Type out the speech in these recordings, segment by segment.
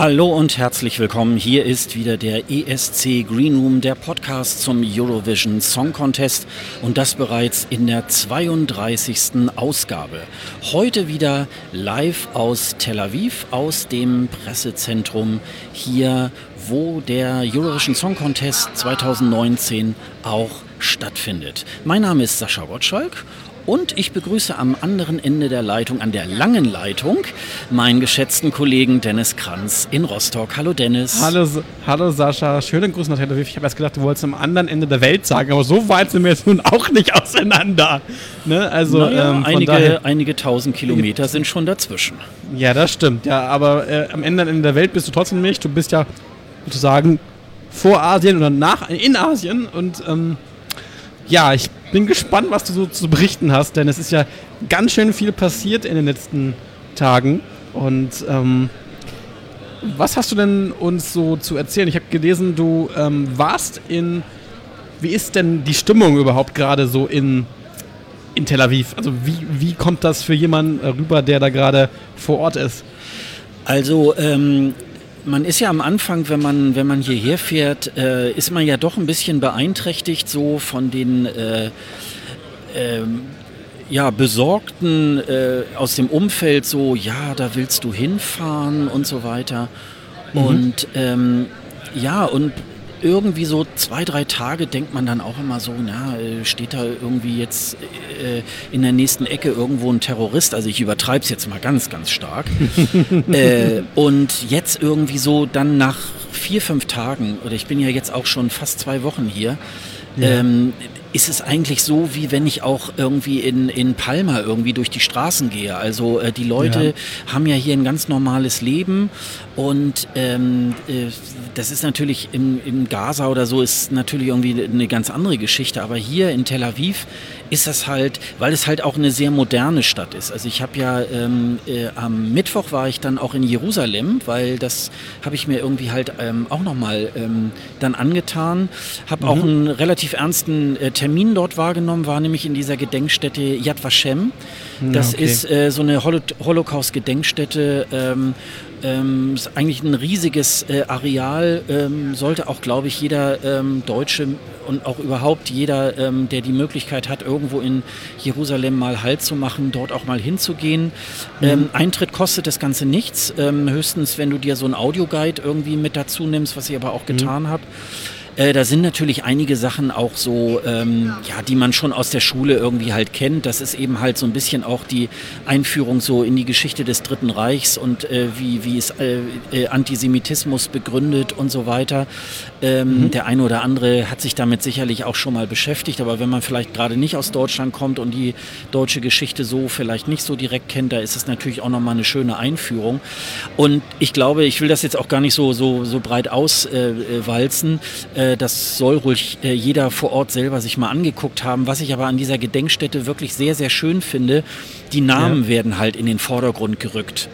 Hallo und herzlich willkommen. Hier ist wieder der ESC Green Room, der Podcast zum Eurovision Song Contest und das bereits in der 32. Ausgabe. Heute wieder live aus Tel Aviv, aus dem Pressezentrum hier, wo der Eurovision Song Contest 2019 auch stattfindet. Mein Name ist Sascha Gottschalk und ich begrüße am anderen Ende der Leitung, an der langen Leitung, meinen geschätzten Kollegen Dennis Kranz in Rostock. Hallo Dennis. Hallo, hallo Sascha, schönen Gruß nach Tel Aviv. Ich habe erst gedacht, du wolltest am anderen Ende der Welt sagen, aber so weit sind wir jetzt nun auch nicht auseinander. Ne? Also naja, ähm, einige, einige tausend Kilometer sind schon dazwischen. Ja, das stimmt. Ja, aber äh, am Ende der Welt bist du trotzdem nicht. Du bist ja sozusagen vor Asien oder nach in Asien und ähm, ja, ich bin gespannt, was du so zu berichten hast, denn es ist ja ganz schön viel passiert in den letzten Tagen. Und ähm, was hast du denn uns so zu erzählen? Ich habe gelesen, du ähm, warst in. Wie ist denn die Stimmung überhaupt gerade so in, in Tel Aviv? Also, wie, wie kommt das für jemanden rüber, der da gerade vor Ort ist? Also, ähm, man ist ja am Anfang, wenn man, wenn man hierher fährt, äh, ist man ja doch ein bisschen beeinträchtigt so von den äh, äh, ja, Besorgten äh, aus dem Umfeld, so, ja, da willst du hinfahren und so weiter. Mhm. Und ähm, ja, und irgendwie so zwei, drei Tage denkt man dann auch immer so, na, äh, steht da irgendwie jetzt äh, in der nächsten Ecke irgendwo ein Terrorist? Also ich übertreibe es jetzt mal ganz, ganz stark. äh, und jetzt irgendwie so dann nach vier, fünf Tagen, oder ich bin ja jetzt auch schon fast zwei Wochen hier, ja. ähm, ist es eigentlich so, wie wenn ich auch irgendwie in, in Palma irgendwie durch die Straßen gehe. Also äh, die Leute ja. haben ja hier ein ganz normales Leben und ähm, äh, das ist natürlich im, im Gaza oder so ist natürlich irgendwie eine ganz andere Geschichte. Aber hier in Tel Aviv ist das halt, weil es halt auch eine sehr moderne Stadt ist. Also ich habe ja ähm, äh, am Mittwoch war ich dann auch in Jerusalem, weil das habe ich mir irgendwie halt ähm, auch nochmal ähm, dann angetan. Habe mhm. auch einen relativ ernsten äh, Termin dort wahrgenommen, war nämlich in dieser Gedenkstätte Yad Vashem. Das okay. ist äh, so eine Holo Holocaust-Gedenkstätte. Ähm, ähm, ist eigentlich ein riesiges äh, Areal, ähm, sollte auch, glaube ich, jeder ähm, Deutsche und auch überhaupt jeder, ähm, der die Möglichkeit hat, irgendwo in Jerusalem mal Halt zu machen, dort auch mal hinzugehen. Mhm. Ähm, Eintritt kostet das Ganze nichts, ähm, höchstens wenn du dir so ein Audioguide irgendwie mit dazu nimmst, was ich aber auch mhm. getan mhm. habe. Äh, da sind natürlich einige Sachen auch so, ähm, ja, die man schon aus der Schule irgendwie halt kennt. Das ist eben halt so ein bisschen auch die Einführung so in die Geschichte des Dritten Reichs und äh, wie, wie ist äh, äh, Antisemitismus begründet und so weiter. Ähm, mhm. Der eine oder andere hat sich damit sicherlich auch schon mal beschäftigt, aber wenn man vielleicht gerade nicht aus Deutschland kommt und die deutsche Geschichte so vielleicht nicht so direkt kennt, da ist es natürlich auch nochmal eine schöne Einführung. Und ich glaube, ich will das jetzt auch gar nicht so, so, so breit auswalzen. Äh, äh, das soll ruhig äh, jeder vor Ort selber sich mal angeguckt haben. Was ich aber an dieser Gedenkstätte wirklich sehr, sehr schön finde, die Namen ja. werden halt in den Vordergrund gerückt.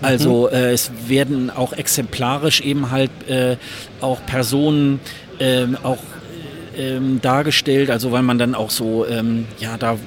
Also mhm. äh, es werden auch exemplarisch eben halt äh, auch Personen ähm, auch ähm, dargestellt, also weil man dann auch so, ähm, ja, da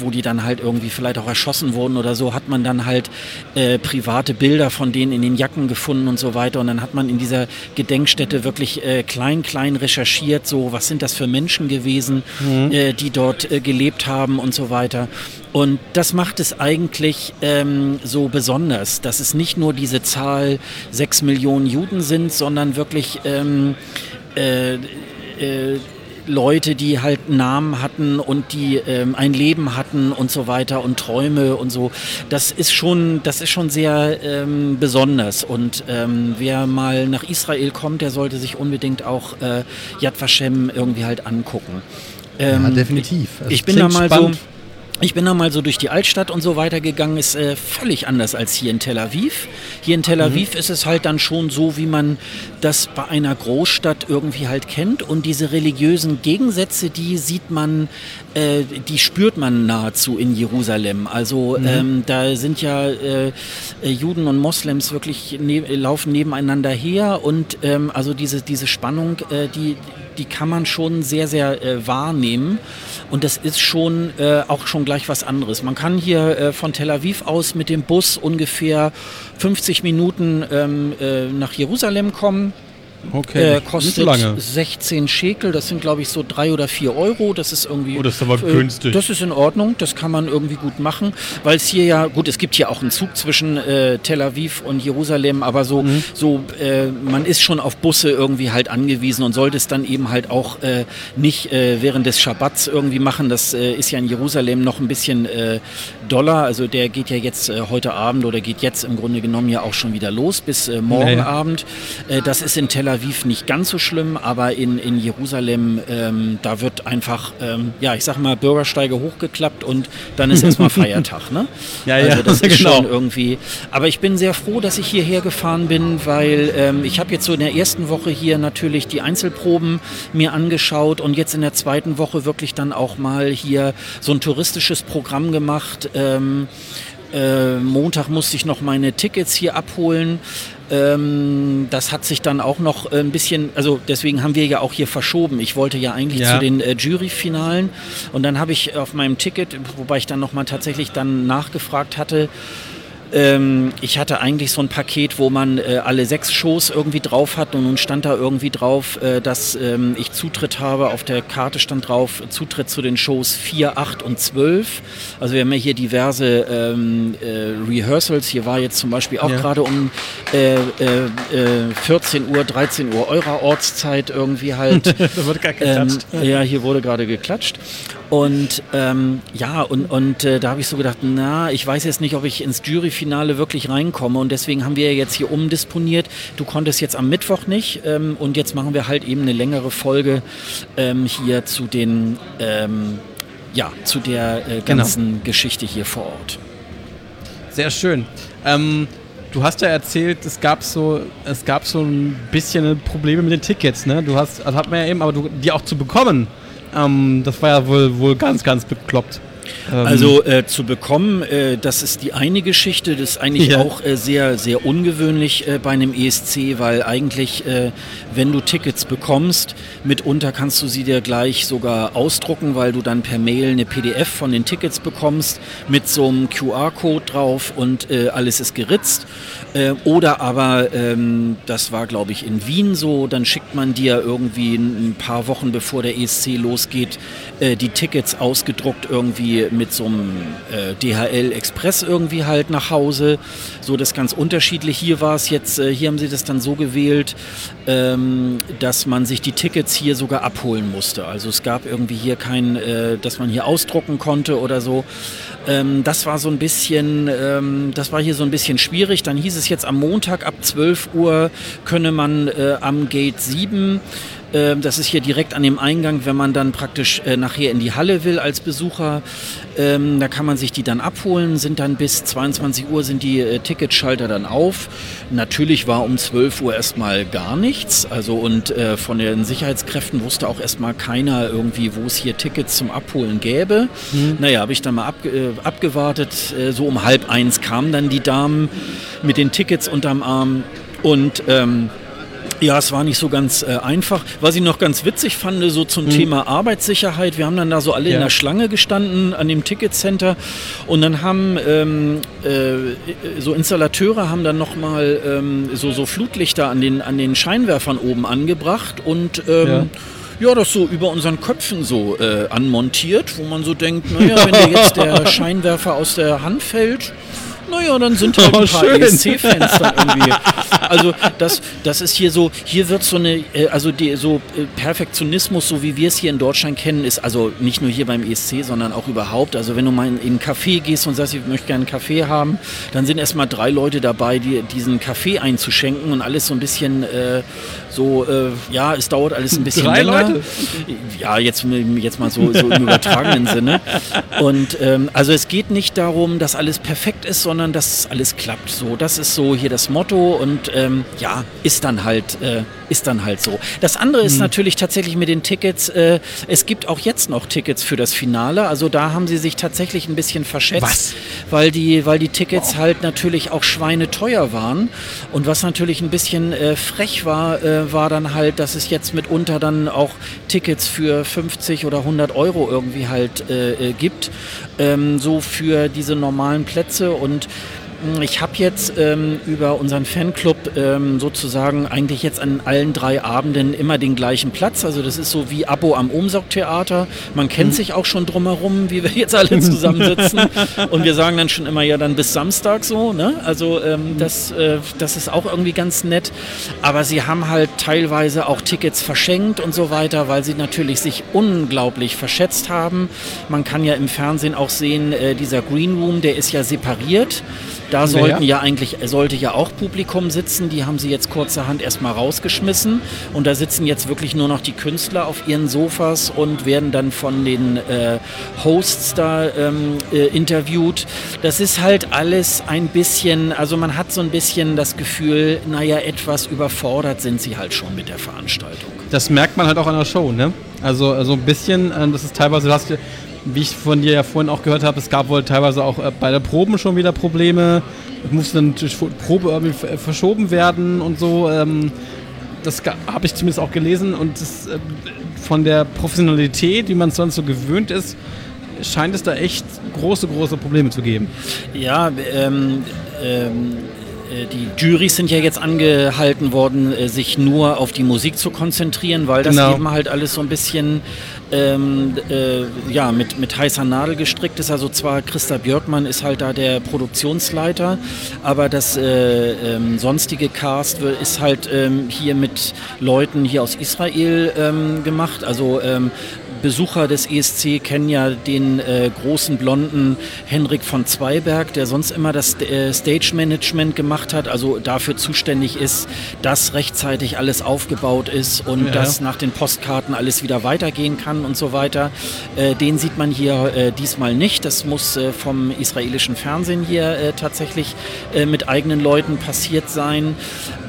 wo die dann halt irgendwie vielleicht auch erschossen wurden oder so, hat man dann halt äh, private Bilder von denen in den Jacken gefunden und so weiter. Und dann hat man in dieser Gedenkstätte wirklich äh, klein, klein recherchiert, so was sind das für Menschen gewesen, mhm. äh, die dort äh, gelebt haben und so weiter. Und das macht es eigentlich ähm, so besonders, dass es nicht nur diese Zahl sechs Millionen Juden sind, sondern wirklich ähm, äh, äh, Leute, die halt Namen hatten und die ähm, ein Leben hatten und so weiter und Träume und so. Das ist schon, das ist schon sehr ähm, besonders. Und ähm, wer mal nach Israel kommt, der sollte sich unbedingt auch äh, Yad Vashem irgendwie halt angucken. ja, ähm, definitiv. Also ich bin da mal spannend. so ich bin da mal so durch die Altstadt und so weiter gegangen, ist äh, völlig anders als hier in Tel Aviv. Hier in Tel Aviv mhm. ist es halt dann schon so, wie man das bei einer Großstadt irgendwie halt kennt. Und diese religiösen Gegensätze, die sieht man, äh, die spürt man nahezu in Jerusalem. Also mhm. ähm, da sind ja äh, Juden und Moslems wirklich ne laufen nebeneinander her und ähm, also diese, diese Spannung, äh, die die kann man schon sehr, sehr äh, wahrnehmen. Und das ist schon äh, auch schon gleich was anderes. Man kann hier äh, von Tel Aviv aus mit dem Bus ungefähr 50 Minuten ähm, äh, nach Jerusalem kommen. Okay, Äh, kostet nicht so lange. 16 Schekel, das sind glaube ich so drei oder vier Euro. Das ist irgendwie. Oh, das ist aber äh, günstig. Das ist in Ordnung, das kann man irgendwie gut machen, weil es hier ja, gut, es gibt hier auch einen Zug zwischen äh, Tel Aviv und Jerusalem, aber so, Mhm. so äh, man ist schon auf Busse irgendwie halt angewiesen und sollte es dann eben halt auch äh, nicht äh, während des Schabbats irgendwie machen. Das ist ja in Jerusalem noch ein bisschen doller. Also der geht ja jetzt heute Abend oder geht jetzt im Grunde genommen ja auch schon wieder los bis morgen Ja, ja. Abend. Das ist in Tel Aviv nicht ganz so schlimm, aber in, in Jerusalem, ähm, da wird einfach, ähm, ja, ich sag mal, Bürgersteige hochgeklappt und dann ist erstmal Feiertag. Ne? Ja, also ja, das ist genau. schon irgendwie. Aber ich bin sehr froh, dass ich hierher gefahren bin, weil ähm, ich habe jetzt so in der ersten Woche hier natürlich die Einzelproben mir angeschaut und jetzt in der zweiten Woche wirklich dann auch mal hier so ein touristisches Programm gemacht. Ähm, äh, Montag musste ich noch meine Tickets hier abholen. Ähm, das hat sich dann auch noch ein bisschen, also deswegen haben wir ja auch hier verschoben. Ich wollte ja eigentlich Ja. zu den äh, Juryfinalen und dann habe ich auf meinem Ticket, wobei ich dann nochmal tatsächlich dann nachgefragt hatte, ähm, ich hatte eigentlich so ein Paket, wo man äh, alle sechs Shows irgendwie drauf hat und nun stand da irgendwie drauf, äh, dass ähm, ich Zutritt habe. Auf der Karte stand drauf Zutritt zu den Shows 4, 8 und 12. Also wir haben ja hier diverse ähm, äh, Rehearsals. Hier war jetzt zum Beispiel auch Ja. gerade um äh, äh, äh, 14 Uhr, 13 Uhr eurer Ortszeit irgendwie halt. da wird gar Ähm, geklatscht. ja, hier wurde gerade geklatscht. Und ähm, ja, und, und äh, da habe ich so gedacht, na, ich weiß jetzt nicht, ob ich ins Juryfinale wirklich reinkomme. Und deswegen haben wir jetzt hier umdisponiert. Du konntest jetzt am Mittwoch nicht. Ähm, und jetzt machen wir halt eben eine längere Folge ähm, hier zu den, ähm, ja, zu der äh, Genau. ganzen Geschichte hier vor Ort. Sehr schön. Ähm, du hast ja erzählt, es gab so, es gab so ein bisschen Probleme mit den Tickets, ne? Du hast, also hat man ja eben, aber du, die auch zu bekommen, ähm, das war ja wohl, wohl ganz, ganz bekloppt. Ähm, Also äh, zu bekommen, äh, das ist die eine Geschichte, das ist eigentlich Ja. auch äh, sehr, sehr ungewöhnlich äh, bei einem ESC, weil eigentlich, äh, wenn du Tickets bekommst, mitunter kannst du sie dir gleich sogar ausdrucken, weil du dann per Mail eine PDF von den Tickets bekommst mit so einem QR-Code drauf und äh, alles ist geritzt. Äh, oder aber, ähm, das war glaube ich in Wien so, dann schickt man dir irgendwie ein, paar Wochen bevor der ESC losgeht, äh, die Tickets ausgedruckt irgendwie mit so einem äh, DHL Express irgendwie halt nach Hause. So das ganz unterschiedlich. Hier war es jetzt, äh, hier haben sie das dann so gewählt, ähm, dass man sich die Tickets hier sogar abholen musste. Also es gab irgendwie hier kein, äh, dass man hier ausdrucken konnte oder so. Ähm, das war so ein bisschen, ähm, das war hier so ein bisschen schwierig. Dann hieß es jetzt am Montag ab 12 Uhr könne man äh, am Gate 7 ähm, das ist hier direkt an dem Eingang, wenn man dann praktisch äh, nachher in die Halle will als Besucher. Ähm, da kann man sich die dann abholen, sind dann bis 22 Uhr sind die äh, Ticketschalter dann auf. Natürlich war um 12 Uhr erstmal gar nichts. Also und äh, von den Sicherheitskräften wusste auch erstmal keiner irgendwie, wo es hier Tickets zum Abholen gäbe. Naja, habe ich dann mal ab, äh, abgewartet. Äh, so um halb eins kamen dann die Damen mit den Tickets unterm Arm und ähm, ja, es war nicht so ganz äh, einfach. Was ich noch ganz witzig fand, so zum Thema Arbeitssicherheit, wir haben dann da so alle Ja. in der Schlange gestanden an dem Ticketcenter und dann haben ähm, äh, so Installateure haben dann nochmal ähm, so, so Flutlichter an den, an den Scheinwerfern oben angebracht und ähm, ja. das so über unseren Köpfen so äh, anmontiert, wo man so denkt, naja, wenn dir jetzt der Scheinwerfer aus der Hand fällt, naja, dann sind halt Oh, ein paar. ESC-Fans dann irgendwie. Also das, das ist hier so, hier wird so eine, äh, also die, so äh, Perfektionismus, so wie wir es hier in Deutschland kennen, ist also nicht nur hier beim ESC, sondern auch überhaupt. Also wenn du mal in, in einen Café gehst und sagst, ich möchte gerne einen Kaffee haben, dann sind erstmal drei Leute dabei, die diesen Kaffee einzuschenken und alles so ein bisschen äh, so, äh, ja, es dauert alles ein bisschen Drei länger. Leute? Ja, jetzt, jetzt mal so, so im übertragenen Sinne. Und ähm, also es geht nicht darum, dass alles perfekt ist, sondern dass alles klappt. So, das ist so hier das Motto. Und ähm, ja, ja, ist dann halt, äh, ist dann halt so. Das andere ist mhm. natürlich tatsächlich mit den Tickets, äh, es gibt auch jetzt noch Tickets für das Finale. Also da haben sie sich tatsächlich ein bisschen verschätzt, was? weil die, weil die Tickets wow. halt natürlich auch schweineteuer waren. Und was natürlich ein bisschen äh, frech war, äh, war dann halt, dass es jetzt mitunter dann auch Tickets für 50 oder 100 Euro irgendwie halt äh, äh, gibt, ähm, so für diese normalen Plätze und ich habe jetzt ähm, über unseren Fanclub ähm, sozusagen eigentlich jetzt an allen drei Abenden immer den gleichen Platz. Also das ist so wie Abo am Umsorgtheater. Man kennt mhm. sich auch schon drumherum, wie wir jetzt alle zusammensitzen. Und wir sagen dann schon immer ja dann bis Samstag so. Ne? Also ähm, mhm. das, äh, das ist auch irgendwie ganz nett. Aber sie haben halt teilweise auch Tickets verschenkt und so weiter, weil sie natürlich sich unglaublich verschätzt haben. Man kann ja im Fernsehen auch sehen, äh, dieser Green Room, der ist ja separiert. Da sollten ja. ja eigentlich, sollte ja auch Publikum sitzen. Die haben sie jetzt kurzerhand erstmal rausgeschmissen. Und da sitzen jetzt wirklich nur noch die Künstler auf ihren Sofas und werden dann von den äh, Hosts da ähm, äh, interviewt. Das ist halt alles ein bisschen, also man hat so ein bisschen das Gefühl, naja, etwas überfordert sind sie halt schon mit der Veranstaltung. Das merkt man halt auch an der Show, ne? Also, also ein bisschen, äh, das ist teilweise, du hast wie ich von dir ja vorhin auch gehört habe, es gab wohl teilweise auch äh, bei der Proben schon wieder Probleme. Es musste dann Probe irgendwie verschoben werden und so. Ähm, das habe ich zumindest auch gelesen und das, äh, von der Professionalität, wie man es sonst so gewöhnt ist, scheint es da echt große, große Probleme zu geben. Ja, ähm, ähm äh, die Jurys sind ja jetzt angehalten worden, äh, sich nur auf die Musik zu konzentrieren, weil das genau. eben halt alles so ein bisschen ähm, äh, ja, mit, mit heißer Nadel gestrickt ist. Also zwar Christa Björkmann ist halt da der Produktionsleiter, aber das äh, ähm, sonstige Cast ist halt ähm, hier mit Leuten hier aus Israel ähm, gemacht. Also ähm, Besucher des ESC kennen ja den äh, großen blonden Henrik von Zweiberg, der sonst immer das äh, Stage Management gemacht hat, also dafür zuständig ist, dass rechtzeitig alles aufgebaut ist und ja. dass nach den Postkarten alles wieder weitergehen kann und so weiter. Äh, den sieht man hier äh, diesmal nicht. Das muss äh, vom israelischen Fernsehen hier äh, tatsächlich mit eigenen Leuten passiert sein.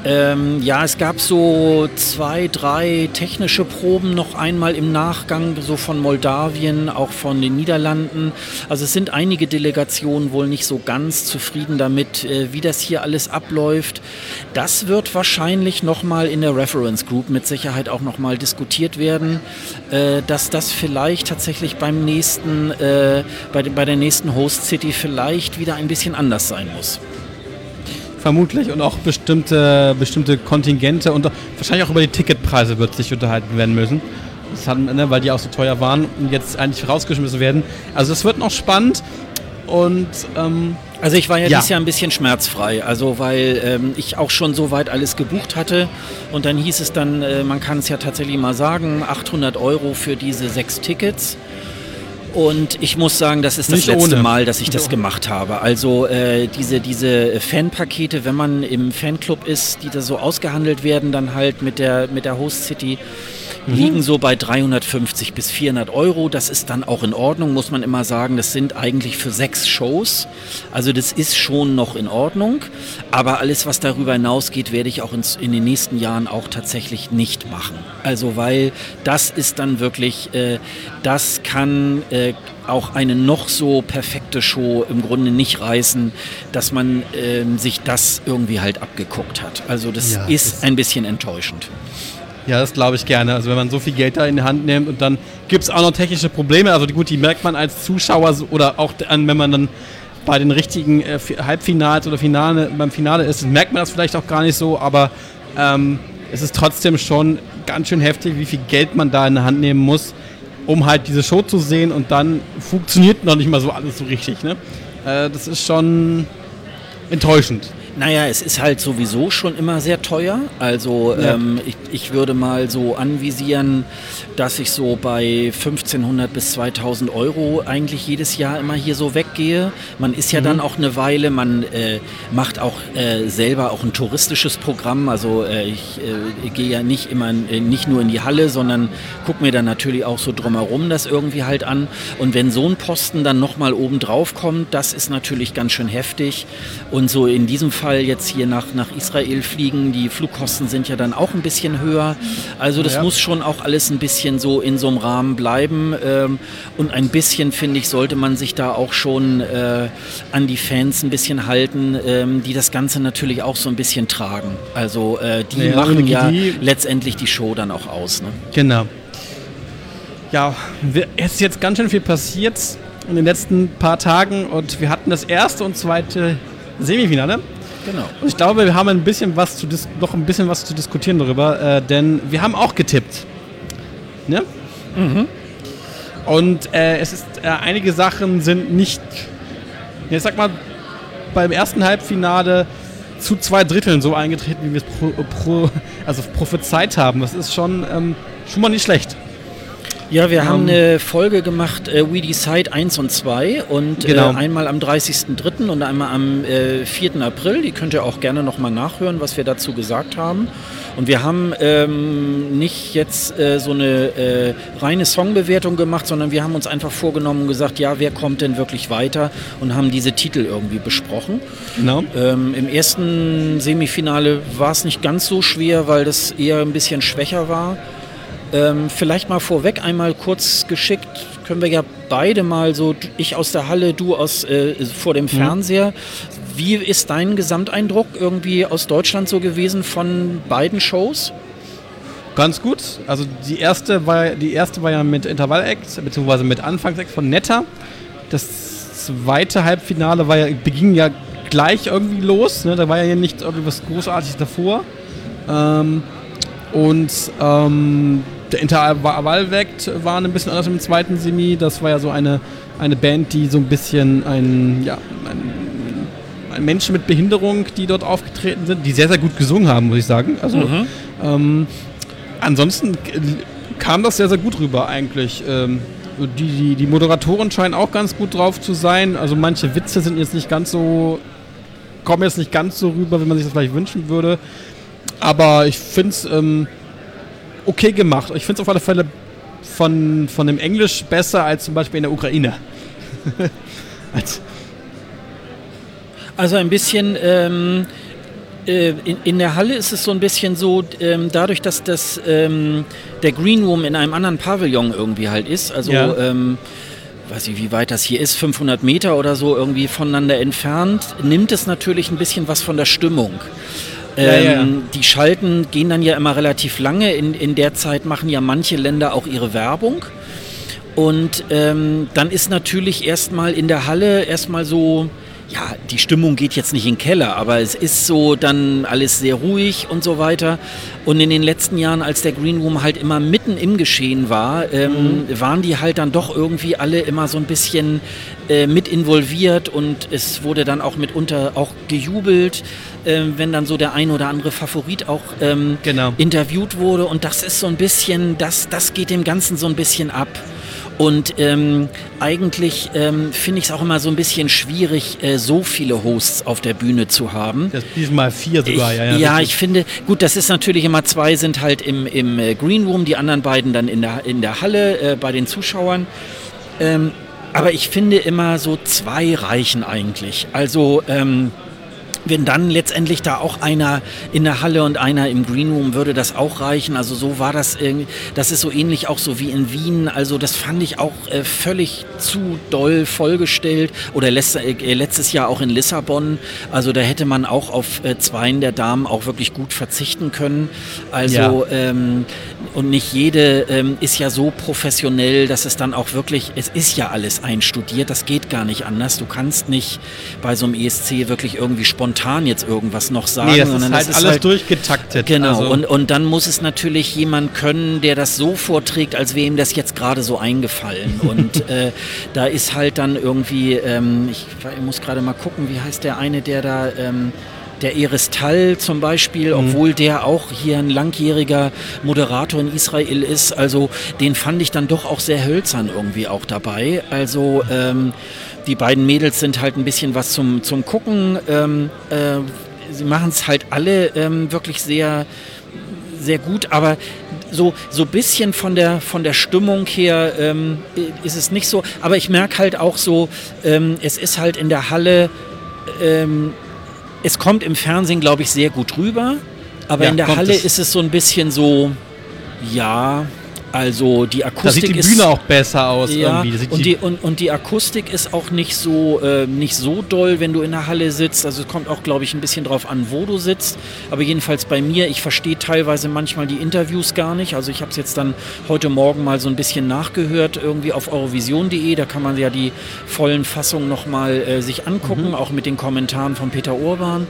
Ähm, ja, es gab so zwei, drei technische Proben noch einmal im Nachgang, so von Moldawien, auch von den Niederlanden. Also es sind einige Delegationen wohl nicht so ganz zufrieden damit, äh, wie das hier alles abläuft. Das wird wahrscheinlich nochmal in der Reference Group mit Sicherheit auch nochmal diskutiert werden, äh, dass das vielleicht tatsächlich beim nächsten, äh, bei, der nächsten Host City vielleicht wieder ein bisschen anders sein muss vermutlich und auch bestimmte, bestimmte Kontingente und wahrscheinlich auch über die Ticketpreise wird sich unterhalten werden müssen. Hat, ne, weil die auch so teuer waren und jetzt eigentlich rausgeschmissen werden. Also es wird noch spannend und ähm, also ich war ja, ja, dieses Jahr ein bisschen schmerzfrei, also weil ähm, ich auch schon so weit alles gebucht hatte und dann hieß es dann, äh, man kann es ja tatsächlich mal sagen, 800 Euro für diese sechs Tickets. Und ich muss sagen, das ist das Nicht letzte ohne. Mal, dass ich das so. gemacht habe. Also äh, diese, diese Fanpakete, wenn man im Fanclub ist, die da so ausgehandelt werden, dann halt mit der, mit der Host City, mhm. liegen so bei 350 bis 400 Euro. Das ist dann auch in Ordnung, muss man immer sagen. Das sind eigentlich für sechs Shows. Also das ist schon noch in Ordnung. Aber alles, was darüber hinausgeht, werde ich auch ins, in den nächsten Jahren auch tatsächlich nicht machen. Also weil das ist dann wirklich, äh, das kann äh, auch eine noch so perfekte Show im Grunde nicht reißen, dass man äh, sich das irgendwie halt abgeguckt hat. Also das ja, ist ein bisschen enttäuschend. Ja, das glaube ich gerne. Also wenn man so viel Geld da in die Hand nimmt und dann gibt es auch noch technische Probleme. Also gut, die merkt man als Zuschauer oder auch an, wenn man dann bei den richtigen äh, Halbfinals oder Finale, beim Finale ist, merkt man das vielleicht auch gar nicht so, aber ähm, es ist trotzdem schon ganz schön heftig, wie viel Geld man da in die Hand nehmen muss, um halt diese Show zu sehen und dann funktioniert noch nicht mal so alles so richtig. Ne? Äh, das ist schon enttäuschend. Naja, es ist halt sowieso schon immer sehr teuer. Also ja. ähm, ich, ich, würde mal so anvisieren, dass ich so bei 1500 bis 2000 Euro eigentlich jedes Jahr immer hier so weggehe. Man ist ja mhm. dann auch eine Weile, man äh, macht auch äh, selber auch ein touristisches Programm. Also äh, ich äh, gehe ja nicht immer äh, nicht nur in die Halle, sondern gucke mir dann natürlich auch so drumherum das irgendwie halt an. Und wenn so ein Posten dann nochmal oben drauf kommt, das ist natürlich ganz schön heftig. Und so in diesem Fall Fall jetzt hier nach, nach Israel fliegen. Die Flugkosten sind ja dann auch ein bisschen höher. Also das Ja. muss schon auch alles ein bisschen so in so einem Rahmen bleiben. Ähm, und ein bisschen, finde ich, sollte man sich da auch schon äh, an die Fans ein bisschen halten, ähm, die das Ganze natürlich auch so ein bisschen tragen. Also äh, die Ja, machen ja die- letztendlich die Show dann auch aus. Ne? Genau. Ja, es ist jetzt ganz schön viel passiert in den letzten paar Tagen und wir hatten das erste und zweite Semifinale. Genau. Und ich glaube, wir haben ein bisschen was zu noch ein bisschen was zu diskutieren darüber, äh, denn wir haben auch getippt. Ne? Und äh, es ist äh, einige Sachen sind nicht, ich sag mal, beim ersten Halbfinale zu zwei Dritteln so eingetreten, wie wir es pro, pro, also prophezeit haben. Das ist schon, ähm, schon mal nicht schlecht. Ja, wir haben Ähm, eine Folge gemacht, äh, We Decide 1 und 2 und Genau. äh, einmal am 30.03. und einmal am äh, 4. April. Die könnt ihr auch gerne nochmal nachhören, was wir dazu gesagt haben. Und wir haben ähm, nicht jetzt äh, so eine äh, reine Songbewertung gemacht, sondern wir haben uns einfach vorgenommen und gesagt, ja, wer kommt denn wirklich weiter und haben diese Titel irgendwie besprochen. Genau. Ähm, Im ersten Semifinale war es nicht ganz so schwer, weil das eher ein bisschen schwächer war. Ähm, vielleicht mal vorweg einmal kurz geschickt, können wir ja beide mal so, ich aus der Halle, du aus äh, vor dem Fernseher. Wie ist dein Gesamteindruck irgendwie aus Deutschland so gewesen von beiden Shows? Ganz gut. Also die erste war, die erste war ja mit Intervall-Act, beziehungsweise mit Anfangs-Act von Netta. Das zweite Halbfinale war ja, beging ja gleich irgendwie los. Ne? Da war ja nicht irgendwas Großartiges davor. Ähm, und ähm, der Intervall-Act war ein bisschen anders im zweiten Semi. Das war ja so eine, eine Band, die so ein bisschen ein, ja, ein Menschen mit Behinderung, die dort aufgetreten sind, die sehr, sehr gut gesungen haben, muss ich sagen. Also ähm, ansonsten kam das sehr, sehr gut rüber eigentlich. Ähm, die, die, die Moderatoren scheinen auch ganz gut drauf zu sein. Also manche Witze sind jetzt nicht ganz so, kommen jetzt nicht ganz so rüber, wie man sich das vielleicht wünschen würde. Aber ich finde es ähm, okay gemacht. Ich finde es auf alle Fälle von, von dem Englisch besser als zum Beispiel in der Ukraine. als, Also ein bisschen ähm, äh, in, in der Halle ist es so ein bisschen so, ähm, dadurch, dass das ähm, der Green Room in einem anderen Pavillon irgendwie halt ist, also Ja. ähm, weiß ich, wie weit das hier ist, 500 Meter oder so irgendwie voneinander entfernt, nimmt es natürlich ein bisschen was von der Stimmung. Ja, ja, ja. Ähm, Die Schalten gehen dann ja immer relativ lange. In, in der Zeit machen ja manche Länder auch ihre Werbung. Und ähm, dann ist natürlich erstmal in der Halle erstmal so, ja, die Stimmung geht jetzt nicht in den Keller, aber es ist so dann alles sehr ruhig und so weiter. Und in den letzten Jahren, als der Green Room halt immer mitten im Geschehen war, ähm, waren die halt dann doch irgendwie alle immer so ein bisschen äh, mit involviert und es wurde dann auch mitunter auch gejubelt, äh, wenn dann so der ein oder andere Favorit auch ähm, Genau. interviewt wurde. Und das ist so ein bisschen, das, das geht dem Ganzen so ein bisschen ab. Und ähm, eigentlich ähm, finde ich es auch immer so ein bisschen schwierig, äh, so viele Hosts auf der Bühne zu haben. das diesmal vier sogar. Ich, ja, ja, ja, ich finde, gut, das ist natürlich immer zwei sind halt im, im äh, Green Room, die anderen beiden dann in der, in der Halle äh, bei den Zuschauern. Ähm, aber ich finde immer so zwei reichen eigentlich. Also ähm, wenn dann letztendlich da auch einer in der Halle und einer im Green Room würde das auch reichen. Also so war das irgendwie, das ist so ähnlich auch so wie in Wien. Also das fand ich auch äh, völlig zu doll vollgestellt. Oder letzte, äh, letztes Jahr auch in Lissabon. Also da hätte man auch auf äh, Zweien der Damen auch wirklich gut verzichten können. Also ähm, und nicht jede ähm, ist ja so professionell, dass es dann auch wirklich, es ist ja alles einstudiert, das geht gar nicht anders. Du kannst nicht bei so einem ESC wirklich irgendwie spontan jetzt irgendwas noch sagen, Nee, das ist sondern halt das alles durchgetaktet. Genau, Also, und, und dann muss es natürlich jemand können, der das so vorträgt, als wäre ihm das jetzt gerade so eingefallen. und äh, da ist halt dann irgendwie, ähm, ich, ich muss gerade mal gucken, wie heißt der eine, der da... Ähm, der Eris Tal zum Beispiel, Mhm. obwohl der auch hier ein langjähriger Moderator in Israel ist, also den fand ich dann doch auch sehr hölzern irgendwie auch dabei. Also ähm, die beiden Mädels sind halt ein bisschen was zum, zum Gucken. Ähm, äh, sie machen es halt alle ähm, wirklich sehr, sehr gut, aber so so bisschen von der von der Stimmung her ähm, ist es nicht so. Aber ich merke halt auch so, ähm, es ist halt in der Halle ähm, es kommt im Fernsehen, glaube ich, sehr gut rüber. Aber Ja, in der Halle es. ist es so ein bisschen so, ja, also die Da Akustik sieht die ist Bühne auch besser aus ja, irgendwie. Da und, die, und, und die Akustik ist auch nicht so, äh, nicht so doll, wenn du in der Halle sitzt. Also es kommt auch, glaube ich, ein bisschen drauf an, wo du sitzt. Aber jedenfalls bei mir, ich verstehe teilweise manchmal die Interviews gar nicht. Also ich habe es jetzt dann heute Morgen mal so ein bisschen nachgehört, irgendwie auf eurovision.de. Da kann man ja die vollen Fassungen nochmal äh, sich angucken, auch mit den Kommentaren von Peter Urban.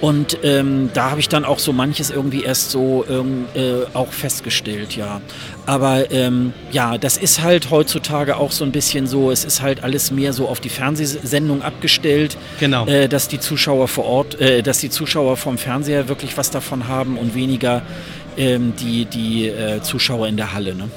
Und ähm, da habe ich dann auch so manches irgendwie erst so ähm, äh, auch festgestellt, ja. Aber ähm, ja, das ist halt heutzutage auch so ein bisschen so, es ist halt alles mehr so auf die Fernsehsendung abgestellt, Genau. äh, dass die Zuschauer vor Ort, äh, dass die Zuschauer vom Fernseher wirklich was davon haben und weniger ähm, die, die äh, Zuschauer in der Halle. Ne?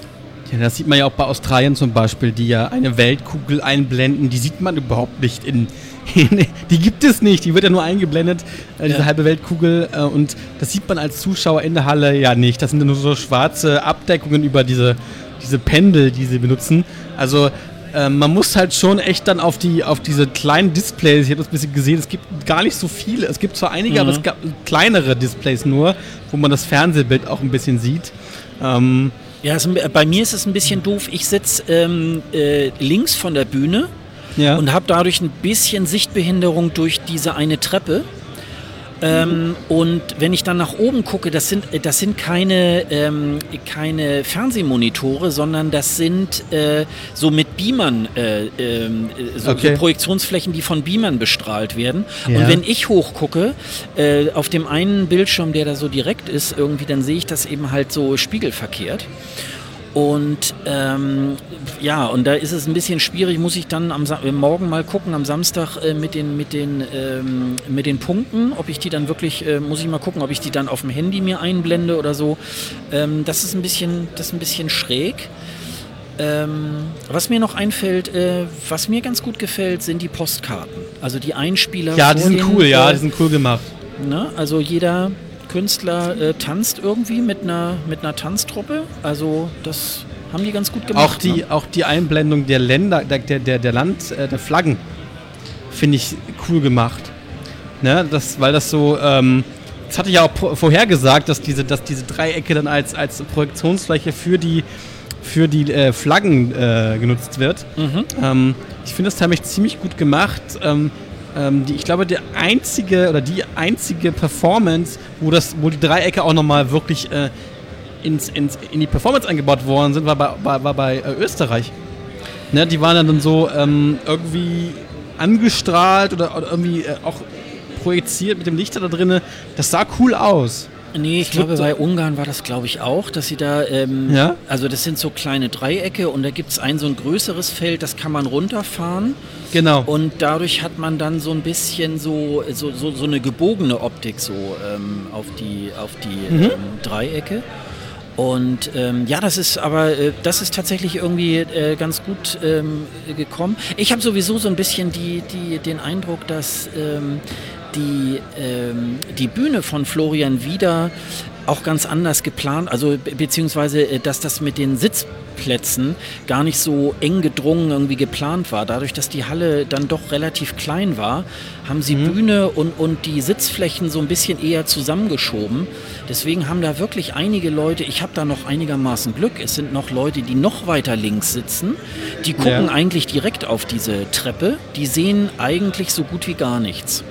Ja, das sieht man ja auch bei Australien zum Beispiel, die ja eine Weltkugel einblenden. Die sieht man überhaupt nicht in. in die gibt es nicht, die wird ja nur eingeblendet, äh, diese Ja. halbe Weltkugel. Äh, und das sieht man als Zuschauer in der Halle ja nicht. Das sind nur so schwarze Abdeckungen über diese, diese Pendel, die sie benutzen. Also äh, man muss halt schon echt dann auf die auf diese kleinen Displays, ich habe das ein bisschen gesehen, es gibt gar nicht so viele. Es gibt zwar einige, aber es gab kleinere Displays nur, wo man das Fernsehbild auch ein bisschen sieht. Ähm, Ja, es, bei mir ist es ein bisschen doof. Ich sitze ähm, äh, links von der Bühne ja. und habe dadurch ein bisschen Sichtbehinderung durch diese eine Treppe. Ähm, und wenn ich dann nach oben gucke, das sind, das sind keine, ähm, keine Fernsehmonitore, sondern das sind äh, so mit Beamern, äh, ähm, äh, so, Okay. so Projektionsflächen, die von Beamern bestrahlt werden. Ja. Und wenn ich hochgucke, äh, auf dem einen Bildschirm, der da so direkt ist, irgendwie, dann sehe ich das eben halt so spiegelverkehrt. Und ähm, ja, und da ist es ein bisschen schwierig, muss ich dann am Sa äh, morgen mal gucken, am Samstag äh, mit, den, mit, den, ähm, mit den Punkten, ob ich die dann wirklich, äh, muss ich mal gucken, ob ich die dann auf dem Handy mir einblende oder so. Ähm, das ist ein bisschen, das ist ein bisschen schräg. Ähm, was mir noch einfällt, äh, was mir ganz gut gefällt, sind die Postkarten. Also die Einspieler. Ja, die sind cool, ja, die sind cool gemacht. Ne? Also jeder Künstler äh, tanzt irgendwie mit einer, mit einer Tanztruppe. Also das haben die ganz gut gemacht. Auch die, Ne? auch die Einblendung der Länder, der, der, der, Land, äh, der Flaggen, finde ich cool gemacht. Ne? Das, weil das so, ähm, das hatte ich ja auch pro- vorher gesagt, dass diese, dass diese Dreiecke dann als, als Projektionsfläche für die, für die äh, Flaggen äh, genutzt wird. Mhm. Ähm, ich finde das nämlich ziemlich gut gemacht. Ähm, ähm, die, ich glaube, der einzige oder die einzige Performance, wo, das, wo die Dreiecke auch nochmal wirklich äh, ins, ins, in die Performance eingebaut worden sind, war bei, war, war bei äh, Österreich. Ne, die waren dann so ähm, irgendwie angestrahlt oder, oder irgendwie äh, auch projiziert mit dem Lichter da drinne. Das sah cool aus. Nee, ich glaube, bei Ungarn war das, glaube ich, auch, dass sie da, ähm, Ja? also das sind so kleine Dreiecke und da gibt es ein so ein größeres Feld, das kann man runterfahren Genau. und dadurch hat man dann so ein bisschen so, so, so, so eine gebogene Optik so ähm, auf die, auf die Mhm. ähm, Dreiecke. Und ähm, ja, das ist aber, äh, das ist tatsächlich irgendwie äh, ganz gut ähm, gekommen. Ich habe sowieso so ein bisschen die, die, den Eindruck, dass ähm, die, ähm, die Bühne von Florian Wieder auch ganz anders geplant, also be- beziehungsweise, äh, dass das mit den Sitzplätzen gar nicht so eng gedrungen irgendwie geplant war. Dadurch, dass die Halle dann doch relativ klein war, haben sie Bühne und, und die Sitzflächen so ein bisschen eher zusammengeschoben. Deswegen haben da wirklich einige Leute, ich habe da noch einigermaßen Glück, es sind noch Leute, die noch weiter links sitzen, die gucken Ja. eigentlich direkt auf diese Treppe, die sehen eigentlich so gut wie gar nichts.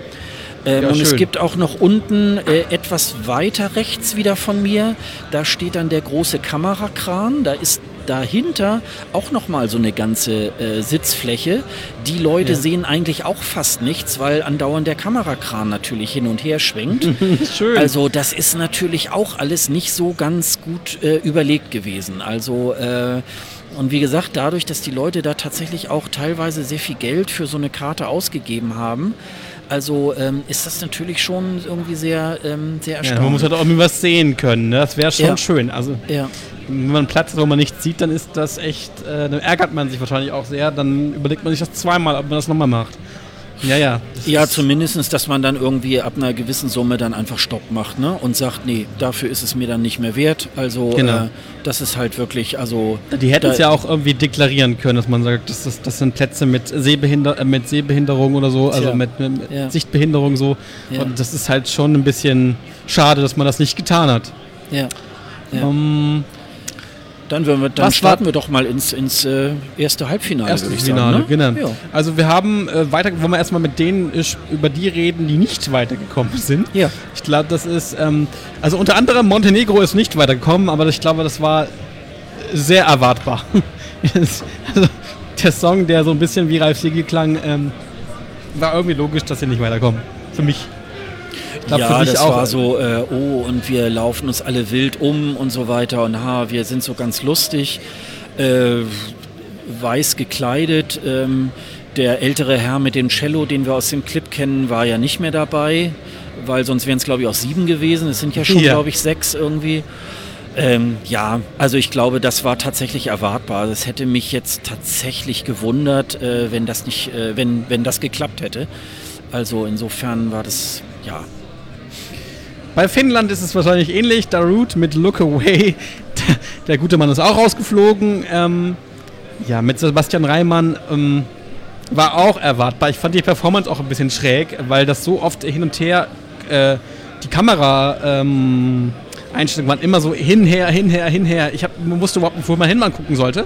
Ähm, Ja, und es schön. gibt auch noch unten äh, etwas weiter rechts wieder von mir, da steht dann der große Kamerakran, da ist dahinter auch noch mal so eine ganze äh, Sitzfläche. Die Leute Ja. sehen eigentlich auch fast nichts, weil andauernd der Kamerakran natürlich hin und her schwenkt. Schön. Also das ist natürlich auch alles nicht so ganz gut äh, überlegt gewesen. Also äh, und wie gesagt, dadurch, dass die Leute da tatsächlich auch teilweise sehr viel Geld für so eine Karte ausgegeben haben, also ähm, ist das natürlich schon irgendwie sehr, ähm, sehr ja, erstaunlich. man muss halt auch irgendwie was sehen können. Ne? Das wäre schon Ja. schön. Also ja. wenn man einen Platz hat, wo man nichts sieht, dann ist das echt, äh, dann ärgert man sich wahrscheinlich auch sehr. Dann überlegt man sich das zweimal, ob man das nochmal macht. Ja, ja. Ja, zumindest, dass man dann irgendwie ab einer gewissen Summe dann einfach Stopp macht ne? und sagt, nee, dafür ist es mir dann nicht mehr wert. Also Genau. äh, das ist halt wirklich, also Die hätten es ja auch irgendwie deklarieren können, dass man sagt, das, ist, das sind Plätze mit, Sehbehinder äh, mit Sehbehinderung oder so, also Tja. mit, mit Ja. Sichtbehinderung so. Ja. Und das ist halt schon ein bisschen schade, dass man das nicht getan hat. ja. Ja. Dann, wir, dann Was starten wir doch mal ins, ins äh, erste Halbfinale, ich Finale, sagen. Ne? genau. Ja. Also wir haben äh, weiter, wollen wir erstmal mit denen äh, über die reden, die nicht weitergekommen sind. Ja. Ich glaube, das ist, ähm, also unter anderem Montenegro ist nicht weitergekommen, aber ich glaube, das war sehr erwartbar. also, der Song, der so ein bisschen wie Ralf Siegel klang, ähm, war irgendwie logisch, dass sie nicht weiterkommen. Für mich. Glaub, ja, das auch. war so, äh, oh, und wir laufen uns alle wild um und so weiter und ha, wir sind so ganz lustig, äh, weiß gekleidet. Ähm, der ältere Herr mit dem Cello, den wir aus dem Clip kennen, war ja nicht mehr dabei, weil sonst wären es, glaube ich, auch sieben gewesen. Es sind ja schon, Ja. glaube ich, sechs irgendwie. Ähm, ja, also ich glaube, das war tatsächlich erwartbar. Es hätte mich jetzt tatsächlich gewundert, äh, wenn das nicht, äh, wenn, wenn das geklappt hätte. Also insofern war das, ja, Bei Finnland ist es wahrscheinlich ähnlich. Darut mit Look Away. Der, gute Mann ist auch rausgeflogen. Ähm, ja, mit Sebastian Reimann ähm, war auch erwartbar. Ich fand die Performance auch ein bisschen schräg, weil das so oft hin und her, äh, die Kamera ähm, Einstellungen waren immer so hinher, hinher, hinher. Ich hab, wusste überhaupt nicht, wo man hin man gucken sollte.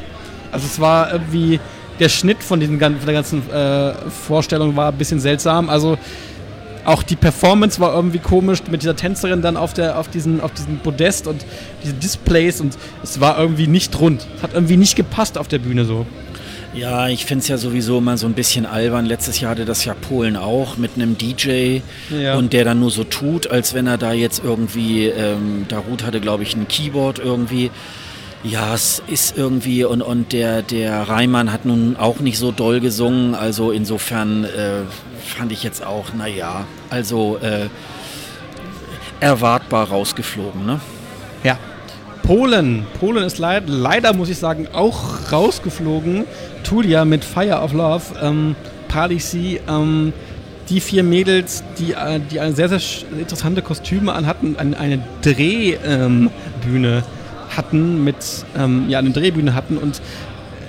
Also es war irgendwie, der Schnitt von, diesen, von der ganzen äh, Vorstellung war ein bisschen seltsam. Also auch die Performance war irgendwie komisch mit dieser Tänzerin dann auf, der, auf, diesen, auf diesem Podest und diese Displays und es war irgendwie nicht rund. Es hat irgendwie nicht gepasst auf der Bühne so. Ja, ich finde es ja sowieso immer so ein bisschen albern. Letztes Jahr hatte das ja Polen auch mit einem DJ Ja. und der dann nur so tut, als wenn er da jetzt irgendwie, ähm, Darut hatte glaube ich ein Keyboard irgendwie. Ja, es ist irgendwie und, und der, der Reimann hat nun auch nicht so doll gesungen, also insofern äh, fand ich jetzt auch, naja, also äh, erwartbar rausgeflogen, ne? Ja. Polen. Polen ist leid, leider, muss ich sagen, auch rausgeflogen. Tulia mit Fire of Love, ähm, Palisi, ähm, die vier Mädels, die, äh, die sehr, sehr interessante Kostüme anhatten, eine, eine Drehbühne ähm, hatten, mit, ähm, ja, eine Drehbühne hatten und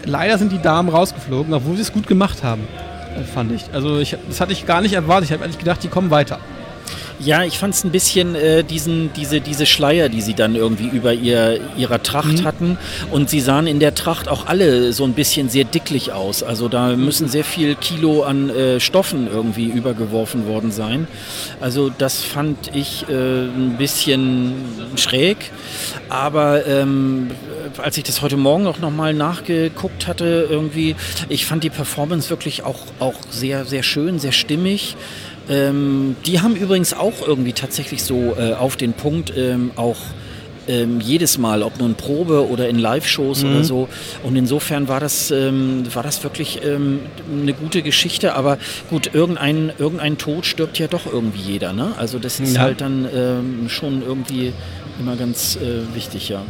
leider sind die Damen rausgeflogen, obwohl sie es gut gemacht haben, äh, fand ich. Also ich, das hatte ich gar nicht erwartet. Ich habe eigentlich gedacht, die kommen weiter. Ja, ich fand es ein bisschen äh, diesen, diese, diese Schleier, die sie dann irgendwie über ihr, ihrer Tracht hatten. Und sie sahen in der Tracht auch alle so ein bisschen sehr dicklich aus. Also da müssen sehr viel Kilo an äh, Stoffen irgendwie übergeworfen worden sein. Also das fand ich äh, ein bisschen schräg. Aber ähm, als ich das heute Morgen auch nochmal nachgeguckt hatte, irgendwie, ich fand die Performance wirklich auch, auch sehr, sehr schön, sehr stimmig. Ähm, die haben übrigens auch irgendwie tatsächlich so äh, auf den Punkt ähm, auch ähm, jedes Mal, ob nun Probe oder in Live-Shows oder so. Und insofern war das, ähm, war das wirklich ähm, eine gute Geschichte. Aber gut, irgendein, irgendein Tod stirbt ja doch irgendwie jeder. Ne? Also das ist Ja. halt dann ähm, schon irgendwie immer ganz äh, wichtig, ja.